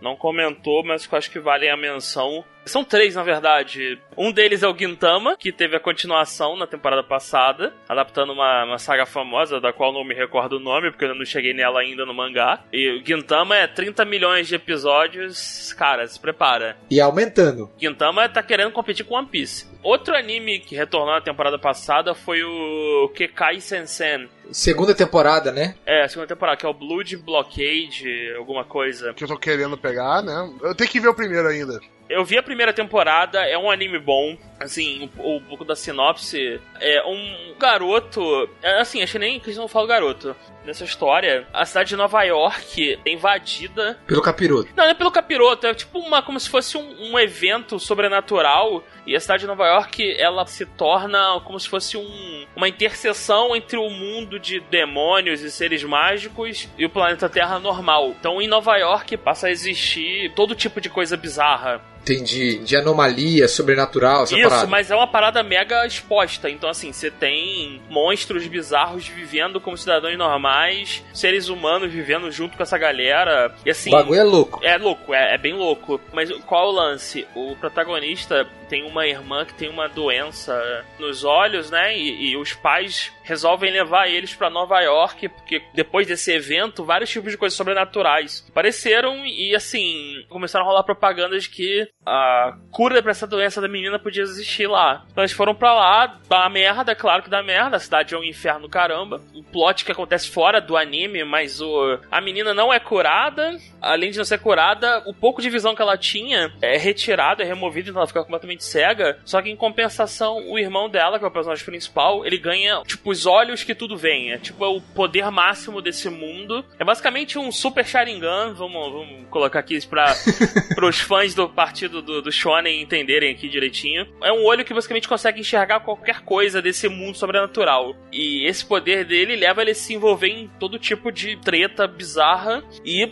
não comentou, mas que eu acho que valem a menção. São três, na verdade. Um deles é o Gintama, que teve a continuação na temporada passada, adaptando uma, uma saga famosa, da qual não me recordo o nome, porque eu não cheguei nela ainda no mangá. E o Gintama é 30 milhões de episódios. Cara, se prepara. E aumentando. Gintama tá querendo competir com One Piece. Outro anime que retornou na temporada passada foi o Kekai Sensen. Segunda temporada, né? É, a segunda temporada, que é o Blood Blockade, alguma coisa. Que eu tô querendo pegar, né? Eu tenho que ver o primeiro ainda. Eu vi a primeira temporada, é um anime bom. Assim, um, um pouco da sinopse. É um garoto. é, Assim, achei nem que eles não falam garoto. Nessa história, a cidade de Nova York é invadida Pelo capiroto. não, não é pelo capiroto, é tipo uma como se fosse um, um evento sobrenatural e a cidade de Nova York ela se torna como se fosse um, uma interseção entre o mundo de demônios e seres mágicos e o planeta Terra normal. Então em Nova York passa a existir todo tipo de coisa bizarra. Entendi. De anomalia, sobrenatural, essa Isso, parada. mas é uma parada mega exposta. Então, assim, você tem monstros bizarros vivendo como cidadãos normais, seres humanos vivendo junto com essa galera. E assim. O bagulho é louco. É louco, é, é bem louco. Mas qual é o lance? O protagonista tem uma irmã que tem uma doença nos olhos, né? E, e os pais resolvem levar eles pra Nova York, porque depois desse evento, vários tipos de coisas sobrenaturais apareceram e, assim, começaram a rolar propagandas de que a cura pra essa doença da menina podia existir lá. Então eles foram pra lá, dá merda, claro que dá merda, a cidade é um inferno caramba. O plot que acontece fora do anime, mas o a menina não é curada, além de não ser curada, o pouco de visão que ela tinha é retirado, é removido, então ela fica completamente cega. Só que em compensação, o irmão dela, que é o personagem principal, ele ganha, tipo, os olhos que tudo vem. É tipo é o poder máximo desse mundo. É basicamente um super Sharingan, vamos, vamos colocar aqui pra, pros fãs do partido do, do Shonen entenderem aqui direitinho. É um olho que basicamente consegue enxergar qualquer coisa desse mundo sobrenatural. E esse poder dele leva ele a se envolver em todo tipo de treta bizarra. E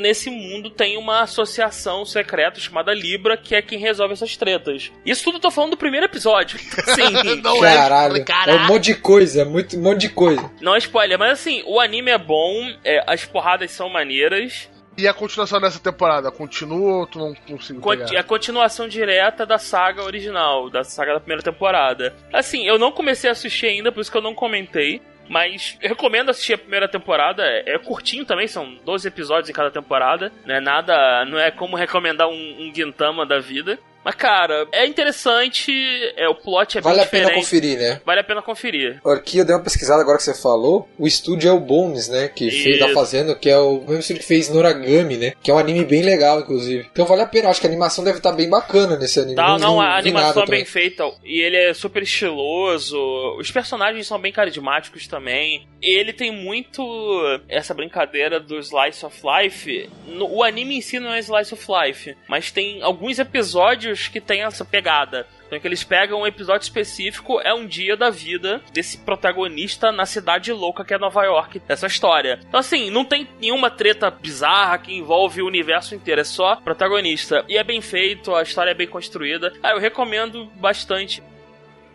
nesse mundo tem uma associação secreta chamada Libra, que é quem resolve essas tretas. Isso tudo eu tô falando do primeiro episódio. Sim. Não Caralho. é, É um monte de coisa, é muito, um monte de coisa. Não é spoiler, mas assim, o anime é bom, é, as porradas são maneiras. E a continuação dessa temporada? Continua ou tu não consigo Conti- pegar? É a continuação direta da saga original, da saga da primeira temporada. Assim, eu não comecei a assistir ainda, por isso que eu não comentei. Mas eu recomendo assistir a primeira temporada. É, é curtinho também, são 12 episódios em cada temporada. Não é nada. Não é como recomendar um, um Gintama da vida. Mas, cara, é interessante. É, o plot é Vale bem a pena diferente. conferir, né? Vale a pena conferir. Aqui eu dei uma pesquisada agora que você falou. O estúdio é o Bones, né? Que fez Isso. tá fazendo, que é o mesmo estúdio que fez Noragami, né? Que é um anime bem legal, inclusive. Então vale a pena. Acho que a animação deve estar bem bacana nesse anime. Não, não, a animação é bem também. feita e ele é super estiloso. Os personagens são bem carismáticos também. Ele tem muito essa brincadeira do Slice of Life. No- o anime em si não é Slice of Life, mas tem alguns episódios que tem essa pegada. Então que eles pegam um episódio específico, é um dia da vida desse protagonista na cidade louca que é Nova York, dessa história. Então assim, não tem nenhuma treta bizarra que envolve o universo inteiro, é só protagonista. E é bem feito, a história é bem construída. Ah, eu recomendo bastante.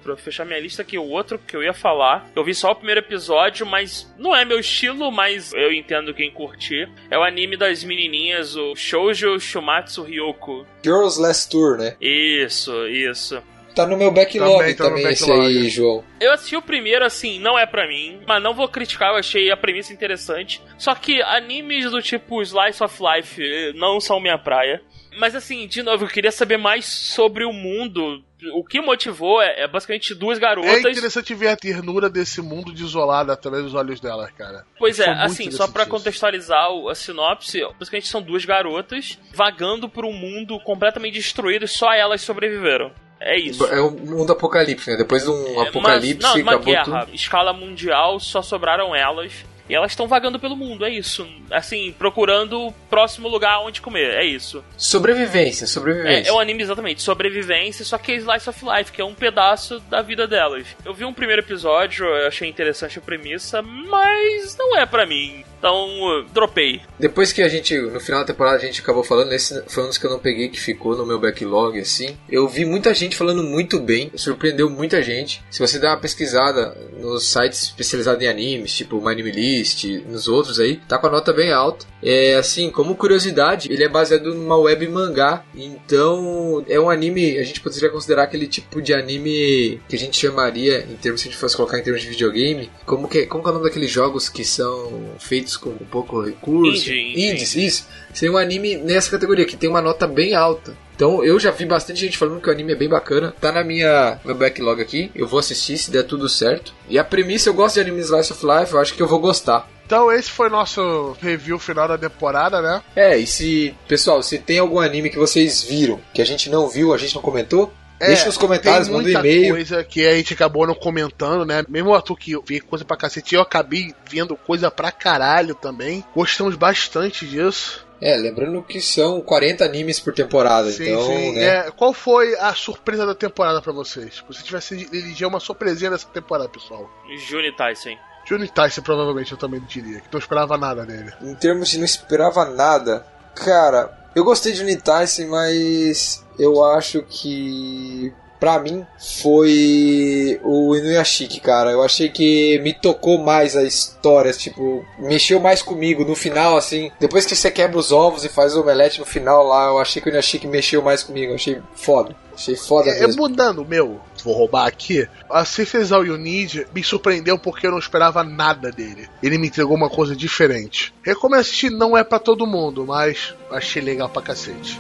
Pra fechar minha lista aqui, o outro que eu ia falar, eu vi só o primeiro episódio, mas não é meu estilo, mas eu entendo quem curtir. É o anime das menininhas, o Shoujo Shumatsu Ryoko. Girls Last Tour, né? Isso, isso. Tá no meu backlog Também também, tá esse backlog. aí, João. Eu assisti o primeiro, assim, não é pra mim, mas não vou criticar, eu achei a premissa interessante. Só que animes do tipo Slice of Life eh, não são minha praia. Mas assim, de novo, eu queria saber mais sobre o mundo. O que motivou é, é basicamente duas É garotas. interessante ver a ternura desse mundo desolado através dos olhos delas, cara. Pois é, assim, só isso. contextualizar a sinopse, basicamente são duas garotas vagando por um mundo completamente destruído e só elas sobreviveram. É isso. É um mundo apocalipse, né? Depois de um É, apocalipse, uma, não, uma acabou guerra, tudo. escala mundial, só sobraram elas. E elas estão vagando pelo mundo, é isso. Assim, procurando o próximo lugar onde comer, é isso. Sobrevivência, É, sobrevivência. é um anime exatamente, sobrevivência, só que é Slice of Life, que é um pedaço da vida delas. Eu vi um primeiro episódio, eu achei interessante a premissa, mas não é pra mim. Então, dropei. Depois que a gente, no final da temporada, a gente acabou falando, esse foi um dos que eu não peguei, que ficou no meu backlog, assim. Eu vi muita gente falando muito bem, surpreendeu muita gente. Se você der uma pesquisada nos sites especializados em animes, tipo My Anime List, nos outros aí, tá com a nota bem alta. É assim, como curiosidade, ele é baseado numa web mangá, então é um anime, a gente poderia considerar aquele tipo de anime que a gente chamaria, em termos, se a gente fosse colocar em termos de videogame, como que, como que é o nome daqueles jogos que são feitos com pouco recurso? Indie, indie. Indies, isso. Seria um anime nessa categoria, que tem uma nota bem alta. Então eu já vi bastante gente falando que o anime é bem bacana. Tá na minha meu backlog aqui. Eu vou assistir se der tudo certo. E a premissa, eu gosto de anime Slice of Life, eu acho que eu vou gostar. Então esse foi nosso review final da temporada, né? É, e se. Pessoal, se tem algum anime que vocês viram, que a gente não viu, a gente não comentou, deixa nos comentários, É, tem manda um muita e-mail. coisa que a gente acabou não comentando, né? Mesmo o Arthur que vê coisa pra cacete, eu acabei vendo coisa pra caralho também. Gostamos bastante disso. É, lembrando que são 40 animes por temporada, Sim, então, sim. né? É, qual foi a surpresa da temporada pra vocês? Se você tivesse de eleger uma surpresinha dessa temporada, pessoal. Juni Tyson. Johnny Tyson, provavelmente, eu também diria. Que não esperava nada dele. Em termos de não esperava nada, cara, eu gostei de Unityson, mas eu acho que pra mim foi o Inuyashiki, cara. Eu achei que me tocou mais a história, tipo, mexeu mais comigo no final, assim. Depois que você quebra os ovos e faz o omelete no final lá, eu achei que o Inuyashiki mexeu mais comigo. Eu achei foda. Achei foda É, mesmo. mudando o meu, vou roubar aqui. A Cifesal Unid me surpreendeu porque eu não esperava nada dele. Ele me entregou uma coisa diferente. Recomendo assistir, não é pra todo mundo, mas achei legal pra cacete.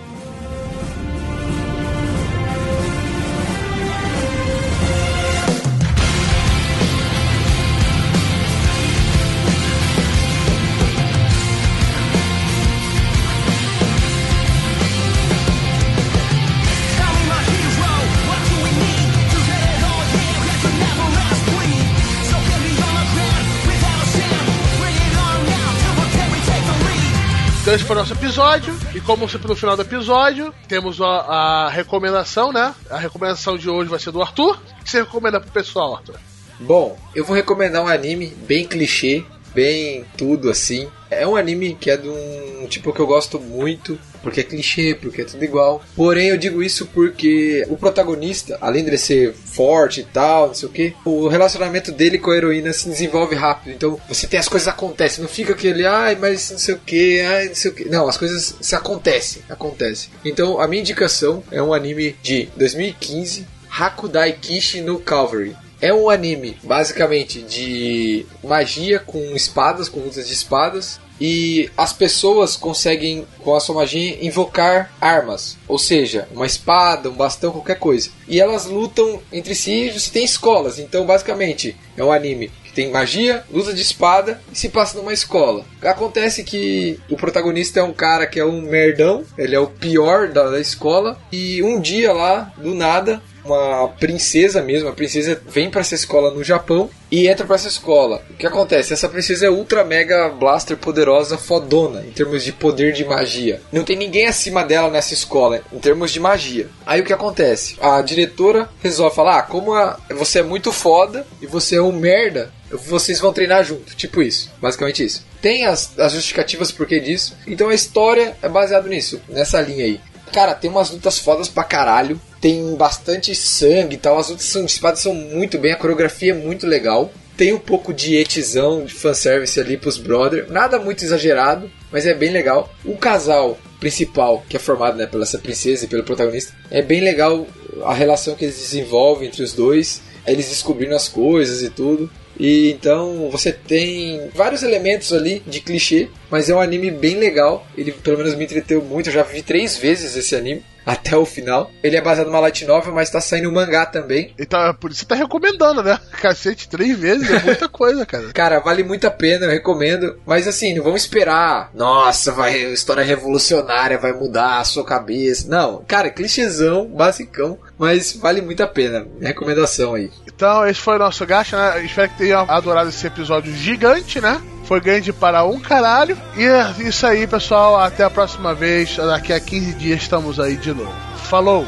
Então esse foi o nosso episódio. E como sempre no final do episódio, temos a, a recomendação, né? A recomendação de hoje vai ser do Arthur. O que você recomenda pro pessoal, Arthur? Bom, eu vou recomendar um anime bem clichê, bem tudo assim. É um anime que é de um tipo que eu gosto muito, porque é clichê, porque é tudo igual. Porém, eu digo isso porque o protagonista, além de ele ser forte e tal, não sei o que, o relacionamento dele com a heroína se desenvolve rápido. Então, você tem as coisas acontecem, não fica aquele, ai, mas não sei o que, ai, não sei o que. Não, as coisas se acontecem, acontecem. Então, a minha indicação é um anime de 2015, Hakudai Kishi no Calvary. É um anime basicamente de magia com espadas, com lutas de espadas. E as pessoas conseguem, com a sua magia, invocar armas. Ou seja, uma espada, um bastão, qualquer coisa. E elas lutam entre si e você tem escolas. Então, basicamente, é um anime que tem magia, luta de espada e se passa numa escola. Acontece que o protagonista é um cara que é um merdão, ele é o pior da, da escola. E um dia lá, do nada, uma princesa mesmo, a princesa vem para essa escola no Japão e entra para essa escola. O que acontece? Essa princesa é ultra mega blaster poderosa, fodona em termos de poder de magia. Não tem ninguém acima dela nessa escola em termos de magia. Aí o que acontece? A diretora resolve falar: ah, como a- você é muito foda e você é um merda, vocês vão treinar junto. Tipo isso, basicamente isso. Tem as, as justificativas por que disso. Então a história é baseada nisso, nessa linha aí. Cara, tem umas lutas fodas pra caralho. Tem bastante sangue e tal. As lutas são, espadas são muito bem. A coreografia é muito legal. Tem um pouco de etizão, de fanservice ali pros brother. Nada muito exagerado, mas é bem legal. O casal principal, que é formado né, pela essa princesa e pelo protagonista, é bem legal a relação que eles desenvolvem entre os dois. Eles descobrindo as coisas e tudo. E então você tem vários elementos ali de clichê, mas é um anime bem legal. Ele pelo menos me entreteu muito. Eu já vi três vezes esse anime até o final. Ele é baseado numa light novel, mas tá saindo um mangá também. Então, por isso você tá recomendando, né? Cacete, três vezes é muita coisa, cara. Cara, vale muito a pena, eu recomendo. Mas assim, não vamos esperar. Nossa, vai história revolucionária, vai mudar a sua cabeça. Não, cara, clichêzão, basicão, mas vale muito a pena. Recomendação aí. Então, esse foi o nosso gacha, né? Espero que tenham adorado esse episódio gigante, né? Foi grande para um caralho. E é isso aí, pessoal. Até a próxima vez. Daqui a 15 dias estamos aí de novo. Falou!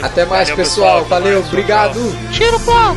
Até mais, Valeu, pessoal. Até Valeu, mais. obrigado. Tira o pau!